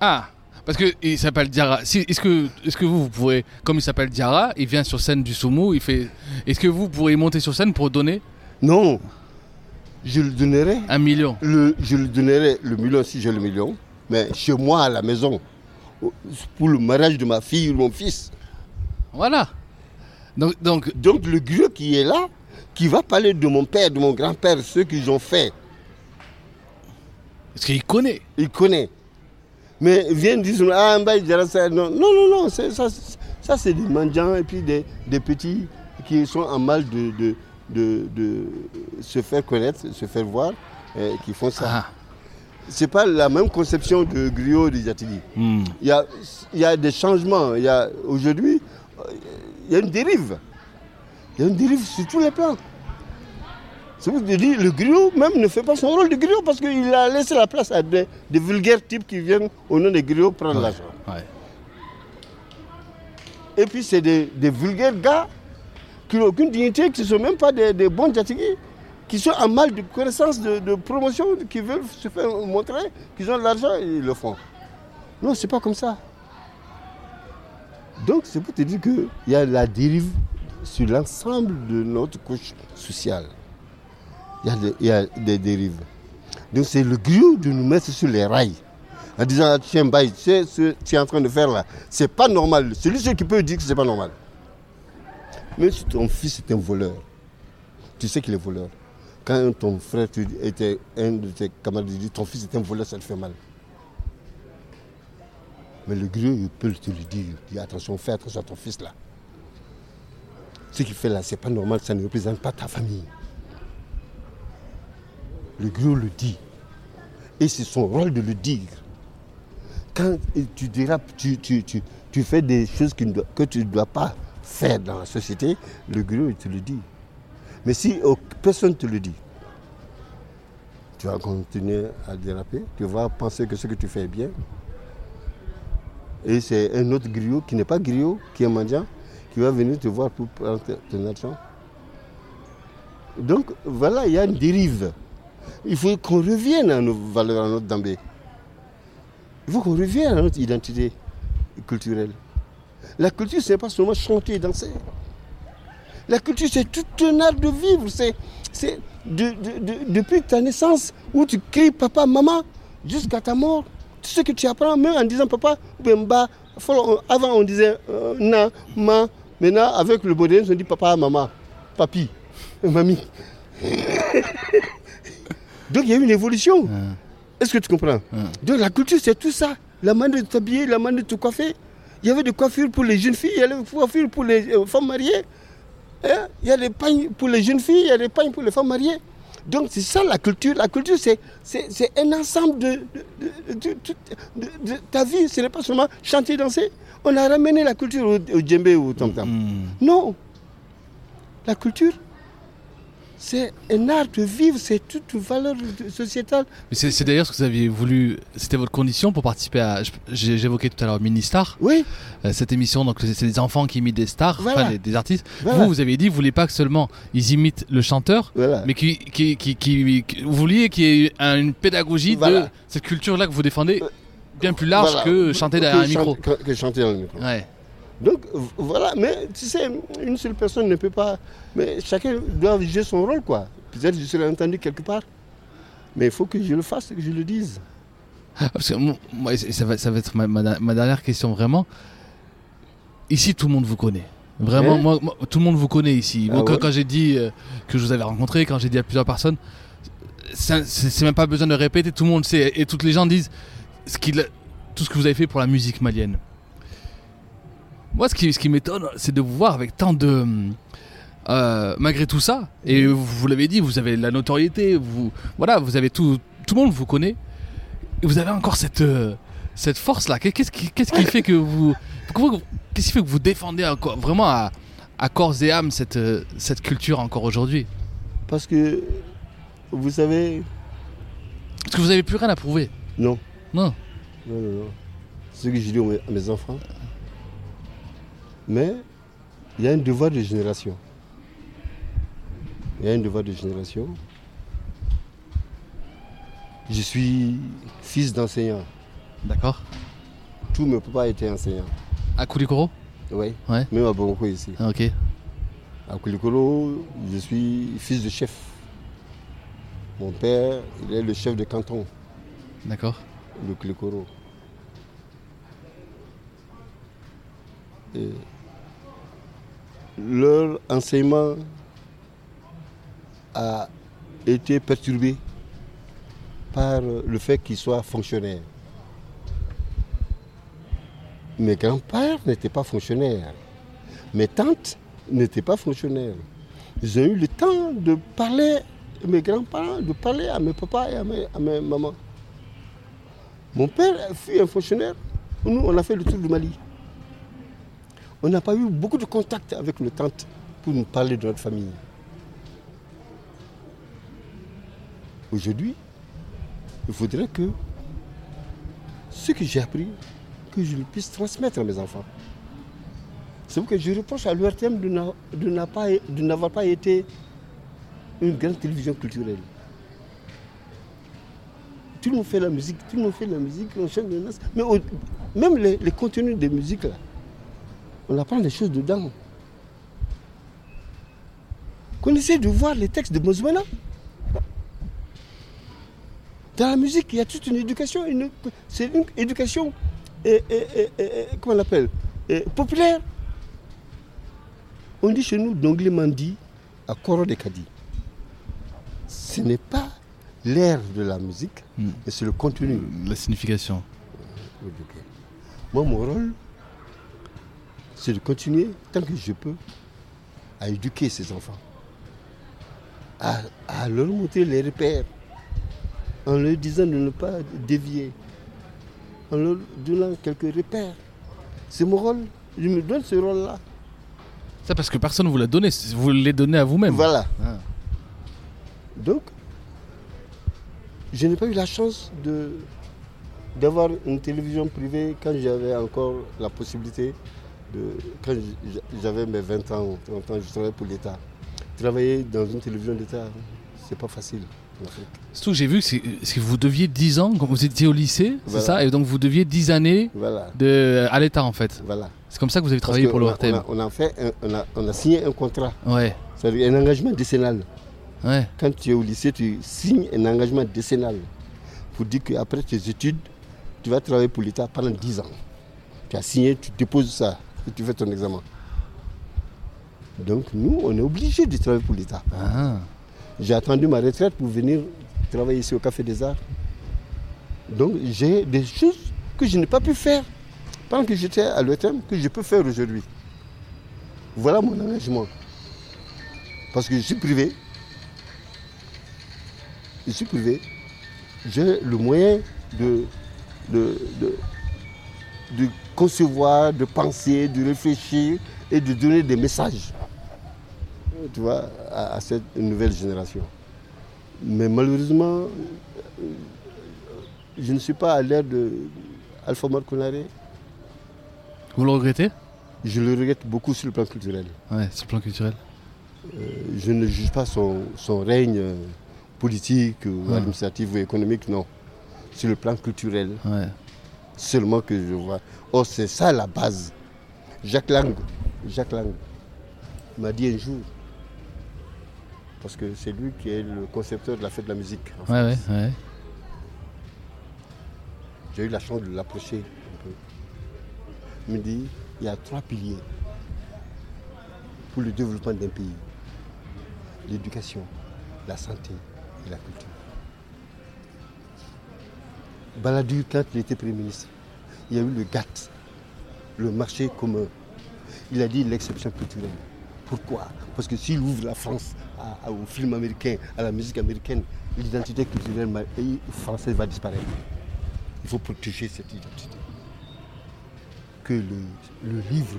Ah parce que il s'appelle Diarra. Si, est-ce que, est-ce que vous, vous pourrez, comme il s'appelle Diarra, il vient sur scène du Soumou, il fait. Est-ce que vous pourrez monter sur scène pour donner? Non. Je le donnerai un million Le- je lui donnerai le million si j'ai le million, mais chez moi à la maison, pour le mariage de ma fille ou mon fils. Voilà. Donc, donc Donc le griot qui est là, qui va parler de mon père, de mon grand-père, ce qu'ils ont fait, parce qu'il connaît. il connaît. Mais il vient dire, ah, il dira ça. Non, non, non, non, c'est- ça, c'est- ça c'est des mendiants et puis des, des petits qui sont en mal de, de, de, de se faire connaître, se faire voir, et qui font ça. Ah. C'est pas la même conception de griot de Yatili. Hmm. Il y a, il y a des changements. Il y a, aujourd'hui, euh, y a une dérive. Il y a une dérive sur tous les plans. C'est pour dire, le griot même ne fait pas son rôle de griot parce qu'il a laissé la place à des, des vulgaires types qui viennent au nom des griots prendre l'argent. Ouais. Et puis c'est des, des vulgaires gars qui n'ont aucune dignité, qui ne sont même pas des, des bons Djatigui, qui sont en mal de connaissance, de, de promotion, qui veulent se faire montrer qu'ils ont de l'argent et ils le font. Non, c'est pas comme ça. Donc c'est pour te dire qu'il y a la dérive sur l'ensemble de notre couche sociale. Il y a des, dérives. Donc c'est le griot de nous mettre sur les rails. En disant, ah, tiens, bye, tu sais ce que tu es en train de faire là, c'est pas normal. Celui seul qui peut dire que c'est pas normal. Même si ton fils est un voleur, tu sais qu'il est voleur. Quand ton frère était un de tes camarades dit ton fils est un voleur, ça te fait mal. Mais le griot, il peut te le dire. Il dit attention, fais attention à ton fils là. Ce qu'il fait là, c'est pas normal, ça ne représente pas ta famille. Le griot le dit. Et c'est son rôle de le dire. Quand tu dérapes, tu, tu, tu, tu fais des choses que tu ne dois pas faire dans la société, le griot, il te le dit. Mais si oh, personne ne te le dit, tu vas continuer à déraper, tu vas penser que ce que tu fais est bien. Et c'est un autre griot qui n'est pas griot, qui est mendiant, qui va venir te voir pour prendre ton argent. Donc voilà, il y a une dérive. Il faut qu'on revienne à nos valeurs, à notre dambé. Il faut qu'on revienne à notre identité culturelle. La culture, ce n'est pas seulement chanter et danser. La culture, c'est tout un art de vivre. C'est, c'est de- de- de- depuis ta naissance, où tu cries papa, maman, jusqu'à ta mort. Tout ce que tu apprends, même en disant papa. Faut- Avant, on disait euh, na, ma. Maintenant, avec le moderne, on dit papa, maman, papi, mamie. Donc, il y a eu une évolution. Est-ce que tu comprends? Donc, la culture, c'est tout ça. La manière de t'habiller, la manière de te coiffer. Il y avait des coiffures pour les jeunes filles, il y avait des coiffures pour les euh, femmes mariées. Hein? Il y a des pagnes pour les jeunes filles, il y a des pagnes pour les femmes mariées. Donc c'est ça la culture. La culture, c'est, c'est, c'est un ensemble de, de, ta vie. Ce n'est pas seulement chanter, danser. On a ramené la culture au, au djembé ou au tam-tam. Hmm. Non. La culture, c'est un art de vivre, c'est toute une valeur sociétale. C'est d'ailleurs ce que vous aviez voulu. C'était votre condition pour participer à. J'évoquais tout à l'heure Ministar, Oui, euh, cette émission. Donc c'est des enfants qui imitent des stars, Voilà. enfin des, des artistes. Voilà. Vous, vous avez dit, vous voulez pas que seulement ils imitent le chanteur, voilà. mais qui, qui, qui, vous vouliez qu'il y ait un- une pédagogie de cette culture-là que vous défendez, bien plus large que chanter derrière Que un micro. Que, que chanter dans le micro. Ouais. Donc voilà, mais tu sais, une seule personne ne peut pas. Mais chacun doit jouer son rôle, quoi. Peut-être que je serai entendu quelque part. Mais il faut que je le fasse et que je le dise. Parce que moi, ça, va, ça va être ma, ma- ma dernière question vraiment. Ici, tout le monde vous connaît. Vraiment, Hein moi, moi, tout le monde vous connaît ici. Ah Moi, quand, ouais quand j'ai dit euh, que je vous avais rencontré, quand j'ai dit à plusieurs personnes, c'est même pas besoin de répéter, tout le monde sait. Et toutes les gens disent ce qu'il- tout ce que vous avez fait pour la musique malienne. Moi, ce qui, ce qui m'étonne, c'est de vous voir avec tant de. euh, malgré tout ça, et vous, vous l'avez dit, vous avez la notoriété, vous, voilà, vous avez tout, tout le monde vous connaît, et vous avez encore cette, euh, cette force-là. Qu'est- Qu'est-ce qui, qu'est-ce qui fait que vous, qu'est-ce qui fait que vous défendez encore, vraiment à, à corps et âme cette, euh, cette culture encore aujourd'hui? Parce que, vous savez, Parce que vous n'avez plus rien à prouver. non. Non. Non, non, non. C'est ce que dis aux- à mes enfants. Mais il y a un devoir de génération. Il y a un devoir de génération. Je suis fils d'enseignant. D'accord. Tout mon papa était enseignant. À Koulikoro Oui. Ouais. Même à Bamako ici. Ah, Ok. À Koulikoro, je suis fils de chef. Mon père, il est le chef de canton D'accord. de Koulikoro. Et leur enseignement a été perturbé par le fait qu'ils soient fonctionnaires. Mes grands-pères n'étaient pas fonctionnaires. Mes tantes n'étaient pas fonctionnaires. Ont eu le temps de parler, mes grands-parents, de parler à mes papas et à mes, à mes mamans. Mon père fut un fonctionnaire. Nous, on a fait le tour du Mali. On n'a pas eu beaucoup de contact avec nos tantes pour nous parler de notre famille. Aujourd'hui, il faudrait que ce que j'ai appris, que je le puisse transmettre à mes enfants. C'est pourquoi je reproche à l'URTM de n'avoir pas été une grande télévision culturelle. Tout le monde fait la musique, tout le monde fait la musique, on chante les. Mais même les, les contenus de musique, là, on apprend des choses dedans. Qu'on essaie de voir les textes de Mozmana. Dans la musique, il y a toute une éducation. une- C'est une éducation, euh, euh, euh, euh, comment on l'appelle, populaire. On dit chez nous Dongli Mandi à Koro de Kadi. Ce n'est pas l'air de la musique, Hmm. mais c'est le contenu. La signification. Moi, mon rôle, c'est de continuer, tant que je peux, à éduquer ces enfants, à, à leur montrer les repères, en leur disant de ne pas dévier, en leur donnant quelques repères. C'est mon rôle. Je me donne ce rôle-là. Ça parce que personne ne vous l'a donné, vous l'avez donné à vous-même. Voilà. Ah. Donc, je n'ai pas eu la chance de d'avoir une télévision privée quand j'avais encore la possibilité de quand j'avais mes 20 ans, 30 ans, je travaillais pour l'État. Travailler dans une télévision d'État, c'est pas facile en Afrique. Surtout que j'ai vu que, c'est- c'est que vous deviez 10 ans quand vous étiez au lycée, c'est ça? Et donc vous deviez 10 années Voilà, de, à l'État en fait. voilà. C'est comme ça que vous avez travaillé pour le on. On a, on a fait un- on, a, on a signé un contrat, Ouais, c'est-à-dire un engagement décennal. ouais. Quand tu es au lycée, tu signes un engagement décennal pour dire qu'après tes études, tu vas travailler pour l'État pendant 10 ans. Tu as signé, tu déposes ça tu fais ton examen. Donc nous, on est obligé de travailler pour l'État. Ah. J'ai attendu ma retraite pour venir travailler ici au Café des Arts. Donc j'ai des choses que je n'ai pas pu faire pendant que j'étais à l'ETM, que je peux faire aujourd'hui. Voilà mon engagement. Parce que je suis privé. Je suis privé. J'ai le moyen de, de, de, de concevoir, de penser, de réfléchir et de donner des messages tu vois, à, à cette nouvelle génération. Mais malheureusement, euh, je ne suis pas à l'ère de Alpha Omar Konaré. Vous le regrettez? Je le regrette beaucoup sur le plan culturel. Ouais, sur le plan culturel. Euh, Je ne juge pas son, son règne euh, politique ou Ouais. administratif ou économique, non. Sur le plan culturel, Ouais. seulement que je vois. Oh, c'est ça la base. Jacques Lang, Jacques Lang m'a dit un jour, parce que c'est lui qui est le concepteur de la fête de la musique. en Ouais, ouais. J'ai eu la chance de l'approcher un peu. Il me dit, il y a trois piliers pour le développement d'un pays. L'éducation, la santé et la culture. Baladur, quand il était Premier ministre, il y a eu le GATT, le marché commun. Il a dit l'exception culturelle. Pourquoi? Parce que s'il ouvre la France à- à- au film américain, à la musique américaine, l'identité culturelle française va disparaître. Il faut protéger cette identité. Que le livre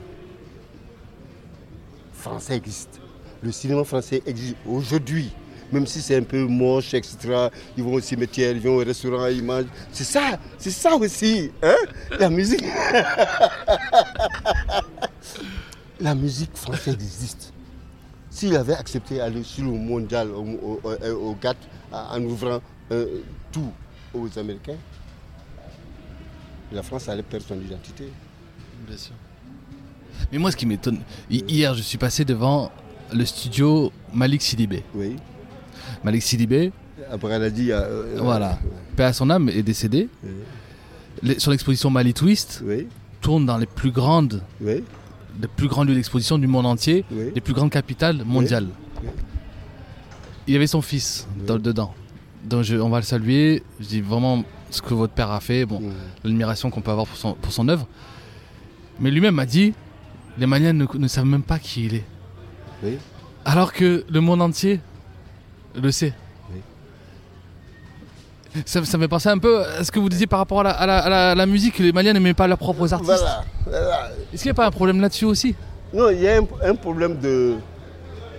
français existe. Le cinéma français existe aujourd'hui. Même si c'est un peu moche, etc. Ils vont au cimetière, ils vont au restaurant, ils mangent. C'est ça, c'est ça aussi. Hein? La musique. La musique française existe. S'il avait accepté d'aller sur le mondial, au, au, au- au GATT, en ouvrant euh, tout aux Américains, la France allait perdre son identité. Bien sûr. Mais moi, ce qui m'étonne, hi- hier, je suis passé devant le studio Malik Sidibé. Oui. Malik Sidibé, Après, elle a dit. euh, euh, voilà, paix à son âme, est décédé. Les- Son exposition Mali Twist tourne dans les plus grandes, les plus grands lieux d'exposition du monde entier, les plus grandes capitales mondiales. Il y avait son fils dans- dedans. Donc je- on va le saluer. Je dis vraiment ce que votre père a fait, bon, l'admiration qu'on peut avoir pour son, pour son œuvre. Mais lui-même m'a dit, les Maliens ne, ne savent même pas qui il est. Oui. Alors que le monde entier le sait. Oui. Ça, ça me fait penser un peu à ce que vous disiez par rapport à la, à la- à la- à la musique, que les Maliens n'aimaient pas leurs propres artistes. Voilà, voilà. Est-ce qu'il n'y a pas un problème là-dessus aussi? Non, il y a un, un problème de.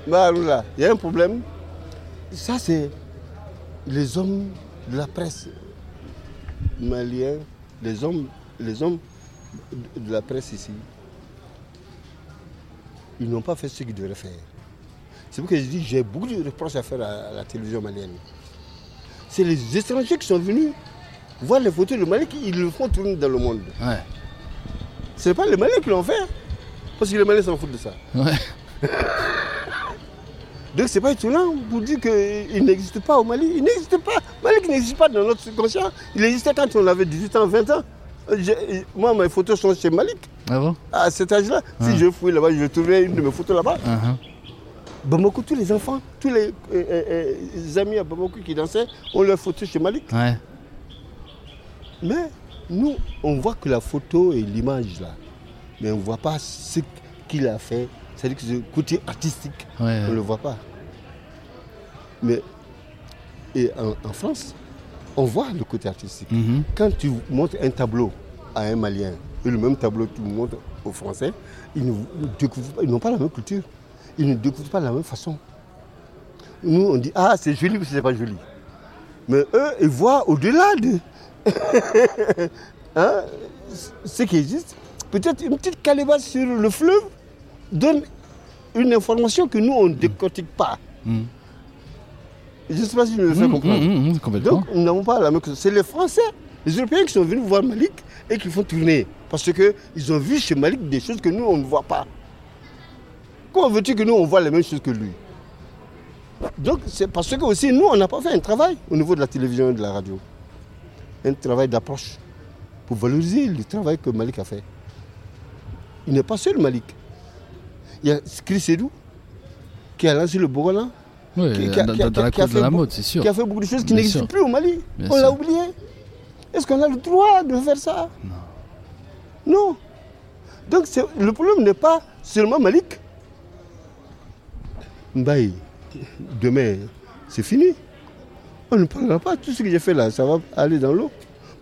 Il y a un problème. Ça, c'est les hommes de la presse maliens, les hommes, les hommes de- de la presse ici. Ils n'ont pas fait ce qu'ils devraient faire. C'est pourquoi je dis j'ai beaucoup de reproches à faire à, à la télévision malienne. C'est les étrangers qui sont venus voir les photos de Mali, ils le font tourner dans le monde. Ouais. Ce n'est pas les Maliens qui l'ont fait. Parce que les Maliens s'en foutent de ça. Ouais. Donc c'est pas étonnant pour dire qu'il n'existe pas au Mali. Il n'existe pas. Mali n'existe pas dans notre subconscient. Il existait quand on avait 18 ans, 20 ans. Moi, mes photos sont chez Malik. Ah bon? À cet âge-là, Ah. si je fouille là-bas, je trouverai une de mes photos là-bas. Uh-huh. Bamako, tous les enfants, tous les, euh, euh, euh, amis à Bamako qui dansaient ont leurs photos chez Malik. Ouais. Mais nous, on voit que la photo et l'image là. Mais on ne voit pas ce qu'il a fait. C'est-à-dire que ce côté artistique, Ouais. on ne le voit pas. Mais et en, en France, on voit le côté artistique. Mhm. Quand tu montres un tableau à un Malien et le même tableau que tu montres aux Français, ils n'ont pas la même culture. Ils ne découvrent pas de la même façon. Nous, on dit Ah, c'est joli ou c'est pas joli. Mais eux, ils voient au-delà de Hein, ce qui existe. Peut-être une petite calebasse sur le fleuve donne une information que nous, on ne décortique pas. Mhm. Je ne sais pas si je me fais Mhm, comprendre. complètement. Donc, nous n'avons pas la même chose. C'est les Français, les Européens qui sont venus voir Malik et qui font tourner. Parce qu'ils ont vu chez Malik des choses que nous, on ne voit pas. Comment veux-tu que nous, on voit les mêmes choses que lui? Donc, c'est parce que aussi, nous, on n'a pas fait un travail au niveau de la télévision et de la radio. Un travail d'approche pour valoriser le travail que Malik a fait. Il n'est pas seul, Malik. Il y a Chris Sedou qui a lancé le Bogolan Ouais, qui- qui a- dans, qui a- dans la qui a cause de fait la beaucoup- mode, c'est sûr. qui a fait beaucoup de choses qui n'existent plus au Mali. Bien On l'a oublié. Est-ce qu'on a le droit de faire ça? Non. Non. Donc le problème n'est pas seulement Malik. Mbaye, demain, c'est fini. On ne parlera pas. Tout ce que j'ai fait là, ça va aller dans l'eau.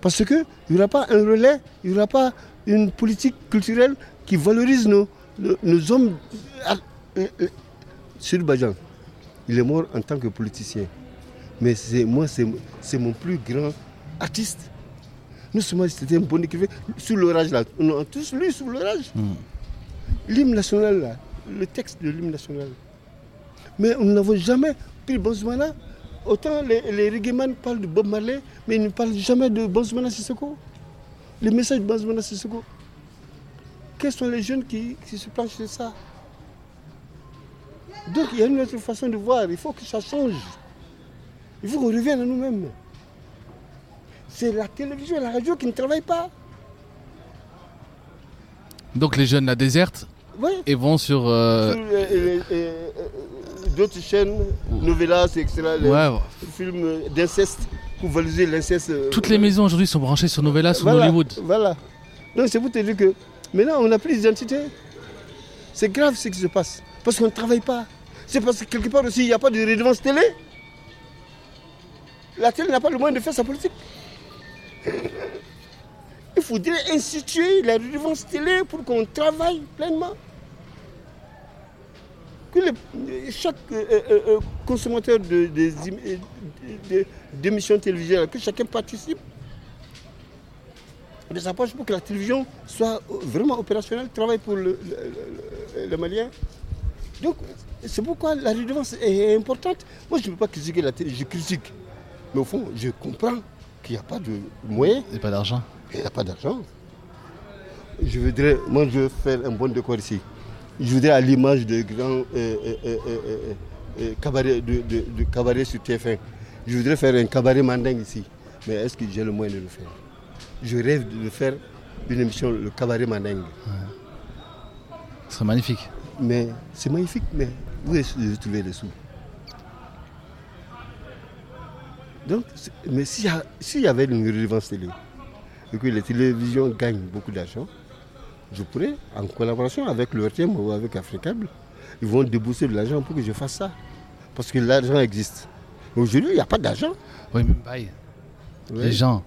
Parce qu'il n'y aura pas un relais, il n'y aura pas une politique culturelle qui valorise nos, nos, nos hommes. Euh, euh, Sud Bajan, il est mort en tant que politicien. Mais c'est moi, c'est mon plus grand artiste. Nous sommes c'était un bon écrivain. Sous l'orage, là, on a tous lu sous l'orage. Mm. L'hymne national, là, le texte de l'hymne national. Mais nous n'avons jamais pris Bonsmana. Autant les, les reggaeman parlent de Bob Marley, mais ils ne parlent jamais de Bonsmana Sissoko. Les messages de Bonsmana Sissoko. Quels sont les jeunes qui, qui se planchent sur ça? Donc il y a une autre façon de voir. Il faut que ça change. Il faut qu'on revienne à nous-mêmes. C'est la télévision et la radio qui ne travaillent pas. Donc les jeunes la désertent Oui. et vont sur. euh, Sur, euh, D'autres chaînes, novellas, etc. Les ouais, films d'inceste pour valoriser l'inceste. euh, toutes les maisons aujourd'hui sont branchées sur Novelas ou Hollywood. Voilà. Donc c'est pour te dire que maintenant on n'a plus d'identité. C'est grave ce qui se passe. Parce qu'on ne travaille pas. C'est parce que quelque part aussi il n'y a pas de redevance télé. La télé n'a pas le moyen de faire sa politique. Il faudrait instituer la redevance télé pour qu'on travaille pleinement. Le- chaque euh, euh, euh, consommateur de- des euh, de- d'émissions télévisuelles, que chacun participe de sa poche pour que la télévision soit vraiment opérationnelle, travaille pour le, le, le- le Malien. Donc, c'est pourquoi la redevance est importante. Moi, je ne peux pas critiquer la télé, je critique. Mais au fond, je comprends qu'il n'y a pas de moyens, Et pas d'argent. il n'y a pas d'argent. Je voudrais, moi, je veux faire un bon décor ici. Je voudrais à l'image de grands euh, euh, euh, cabarets, de, de- de cabarets sur TF1. Je voudrais faire un cabaret mandingue ici. Mais est-ce que j'ai le moyen de le faire? Je rêve de faire une émission, le cabaret mandingue. Ce serait magnifique. Mais c'est magnifique, mais où est-ce que je vais trouver les sous? Donc, mais s'il s'il y avait une redevance télé, et que les télévisions gagnent beaucoup d'argent, je pourrais, en collaboration avec le RTM ou avec Africable, ils vont débourser de l'argent pour que je fasse ça. Parce que l'argent existe. Aujourd'hui, il n'y a pas d'argent. Oui, mais bye. Les gens.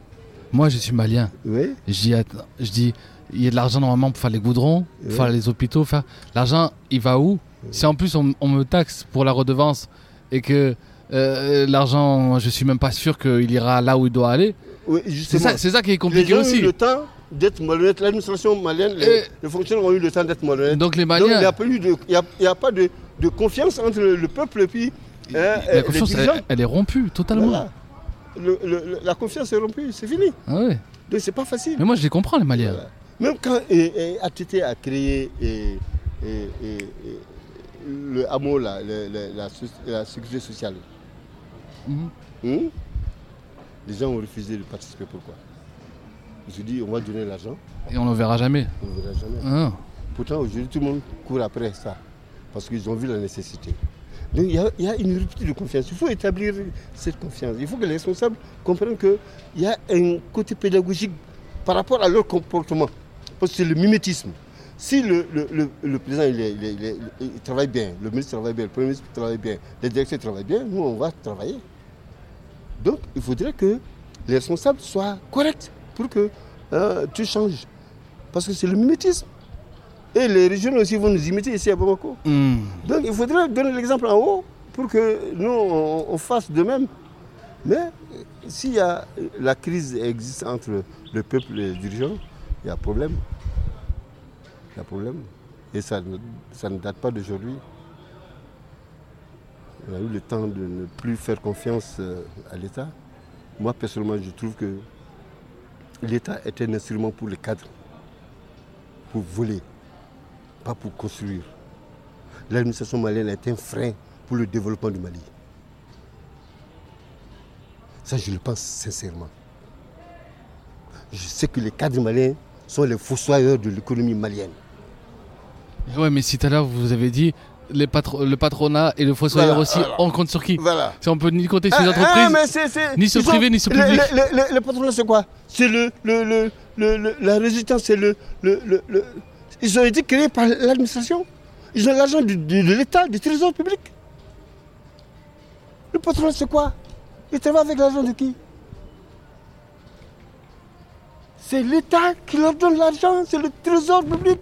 Moi, je suis malien. Oui, Je dis, il y a de l'argent normalement pour faire les goudrons, pour faire les hôpitaux. Faire... L'argent, il va où? Si en plus on, on me taxe pour la redevance et que euh, l'argent, je suis même pas sûr qu'il ira là où il doit aller. oui C'est ça, qui est les compliqué gens ont aussi. eu le temps d'être malhonnêtes. L'administration malienne, les, fonctionnaires ont eu le temps d'être malhonnêtes. Donc les Donc il n'y Maliens, a, pas eu de- il y a- il y a pas de, de confiance entre le, le peuple et puis hein, euh, la les confiance, elle, elle est rompue totalement. Voilà. Le- le- le- la confiance est rompue, c'est fini. Ah ouais. Donc c'est pas facile. Mais moi, je les comprends, les Maliens. Voilà. Même quand et, et ATT a créé et, et- et- et le hameau, là, la sécurité sociale, Mhm. hmm, les gens ont refusé de participer. Pourquoi? Se disent on va donner l'argent, Et on ne le verra jamais. on ne verra jamais. Ah. Pourtant, aujourd'hui, tout le monde court après ça, parce qu'ils ont vu la nécessité. Donc, il y, a, il y a une rupture de confiance. Il faut établir cette confiance. Il faut que les responsables comprennent qu'il y a un côté pédagogique par rapport à leur comportement. Parce que c'est le mimétisme. Si le, le- le- le président il travaille bien, le ministre travaille bien, le premier ministre travaille bien, les directeurs travaillent bien, nous, on va travailler. Donc, il faudrait que les responsables soient corrects pour que euh, tout change. Parce que c'est le mimétisme. Et les régions aussi vont nous imiter ici à Bamako. Hmm. Donc il faudrait donner l'exemple en haut pour que nous, on, on fasse de même. Mais s'il y a la crise existe entre le peuple et les dirigeants, il y a problème. Il y a problème. Et ça, ne- ça ne date pas d'aujourd'hui. On a eu le temps de ne plus faire confiance euh, à l'État. Moi, personnellement, je trouve que l'État est un instrument pour les cadres, pour voler, pas pour construire l'administration malienne est un frein pour le développement du Mali. Ça, je le pense sincèrement. Je sais que les cadres maliens sont les fossoyeurs de l'économie malienne. Ouais, mais si tout à l'heure vous avez dit les patro- le patronat et le fossoyeur Voilà, aussi, voilà. on compte sur qui Voilà. Si on peut ni compter sur les Ah, entreprises, ah, mais c'est- ni sur le privé, ni sur public. Le, le- le patronat, c'est quoi? C'est le, le, le, le- le- la résistance, c'est le, le, le- le- Ils ont été créés par l'administration. Ils ont l'argent de, l'État, du trésor public. Le patronat, c'est quoi? Il travaille avec l'argent de qui? C'est l'État qui leur donne l'argent, c'est le trésor public.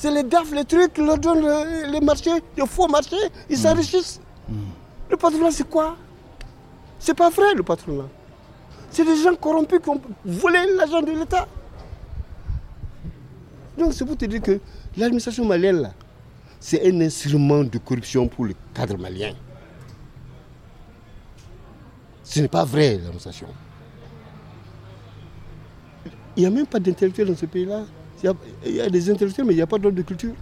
C'est les DAF, les trucs qui leur donnent le- les marchés, les faux marchés, ils s'enrichissent. Le patronat, c'est quoi? C'est pas vrai, le patronat. C'est des gens corrompus qui ont volé l'argent de l'État. Donc, c'est pour te dire que l'administration malienne, là, c'est un instrument de corruption pour le cadre malien. Ce n'est pas vrai, l'administration. Il n'y a même pas d'intellectuels dans ce pays-là. Il y a- des intellectuels, mais il n'y a pas d'ordre de culture.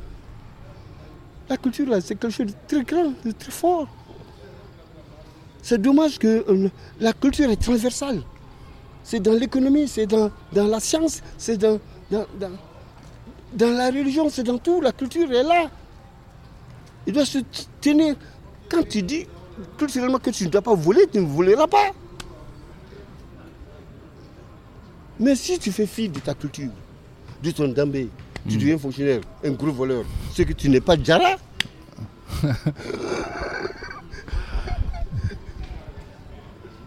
La culture, là, c'est quelque chose de très grand, de très fort. C'est dommage que euh, la culture est transversale. C'est dans l'économie, c'est dans, dans la science, c'est dans, dans, dans, la religion, c'est dans tout. La culture est là. Il doit se tenir. Quand tu dis culturellement que tu ne dois pas voler, tu ne voleras pas. Mais si tu fais fi de ta culture, de ton dambé, tu deviens fonctionnaire, un gros voleur, c'est que tu n'es pas Djara.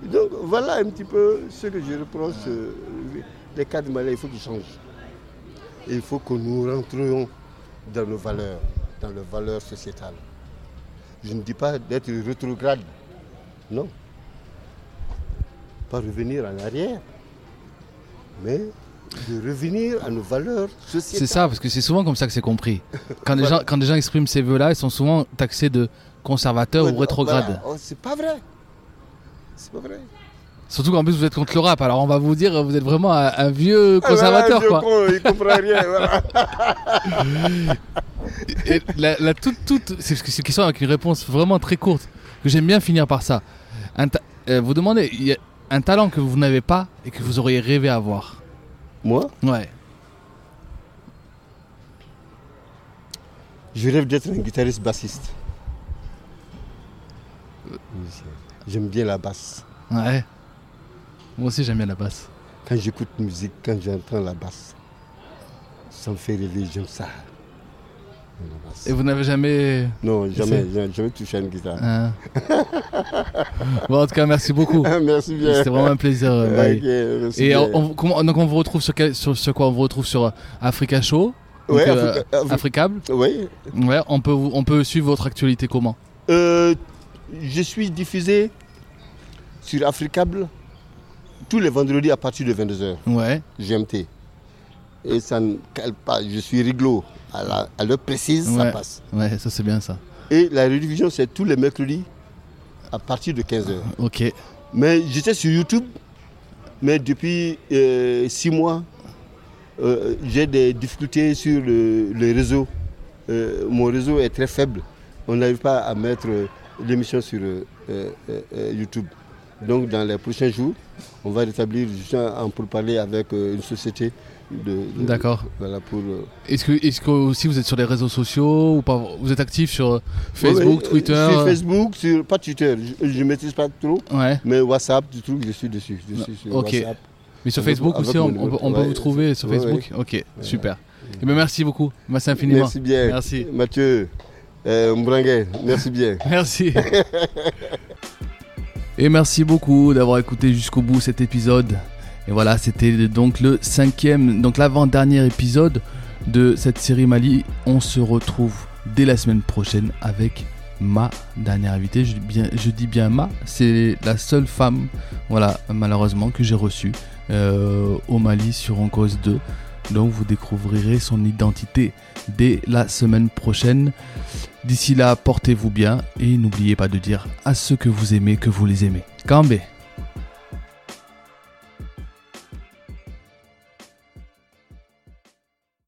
Donc voilà un petit peu ce que je reproche. euh, les cadres malais, il faut qu'ils changent. Et il faut que nous rentrions dans nos valeurs, dans les valeurs sociétales. Je ne dis pas d'être rétrograde, non. Pas revenir en arrière, mais de revenir à nos valeurs sociétales. c'est ça, parce que c'est souvent comme ça que c'est compris. Quand les, gens, quand les gens expriment ces vœux-là, ils sont souvent taxés de conservateurs Voilà, ou rétrogrades. voilà. Oh, c'est pas vrai. C'est pas vrai. Surtout qu'en plus vous êtes contre le rap, alors on va vous dire vous êtes vraiment un, un vieux conservateur Ah, voilà, quoi. vieux con, il comprend rien. voilà. Et la, la toute, toute, c'est c'est une question avec une réponse vraiment très courte que j'aime bien finir par ça. Un ta- euh, vous demandez il y a un talent que vous n'avez pas et que vous auriez rêvé avoir. Moi, Ouais. je rêve d'être un guitariste bassiste. J'aime bien la basse. Ouais. Moi aussi j'aime bien la basse. Quand j'écoute musique, quand j'entends la basse, ça me fait rêver, j'aime ça. Et vous n'avez jamais. Non, jamais, jamais, jamais touché à une guitare. Bon, en tout cas, merci beaucoup. Merci bien. C'était vraiment un plaisir. euh, merci Et on, on- comment- donc on vous retrouve sur, quel- sur, sur quoi On vous retrouve sur euh, Africa Show? Donc, Ouais, euh, Africa- Afri- Africable? Oui. Ouais, on peut, on peut suivre votre actualité comment? Euh, je suis diffusé sur Africable tous les vendredis à partir de 22h, Ouais, GMT. Et ça ne cale pas, je suis rigolo. À la- à l'heure précise, ça passe. ouais, ça c'est bien ça. Et la rediffusion, c'est tous les mercredis à partir de 15h. Ok, Mais j'étais sur YouTube, mais depuis euh, six mois, euh, j'ai des difficultés sur le, le réseau. Euh, mon réseau est très faible. On n'arrive pas à mettre euh, l'émission sur euh, euh, euh, YouTube. Donc dans les prochains jours, on va rétablir pour parler avec euh, une société D'accord. Voilà pour. euh, Est-ce que, est-ce que aussi vous êtes sur les réseaux sociaux ou pas? Vous êtes actif sur Facebook, ouais, ouais, Twitter? Sur euh, Facebook, sur, pas Twitter, je ne maîtrise pas trop, Ouais. mais WhatsApp, du truc, je suis dessus. Je suis sur. WhatsApp. Mais sur Facebook avec aussi, on, peut- vous trouver sur Facebook? Ok, super. Eh ben, merci beaucoup. Merci infiniment. Merci bien. Merci. Mathieu, euh, merci bien. Merci. Et merci beaucoup d'avoir écouté jusqu'au bout cet épisode. Et voilà, c'était donc le cinquième, donc l'avant-dernier épisode de cette série Mali. On se retrouve dès la semaine prochaine avec ma dernière invitée. Je dis bien, ma, c'est la seule femme, voilà, malheureusement, que j'ai reçue euh, au Mali sur En Cause 2. Donc vous découvrirez son identité dès la semaine prochaine. D'ici là, portez-vous bien et n'oubliez pas de dire à ceux que vous aimez que vous les aimez. Kambé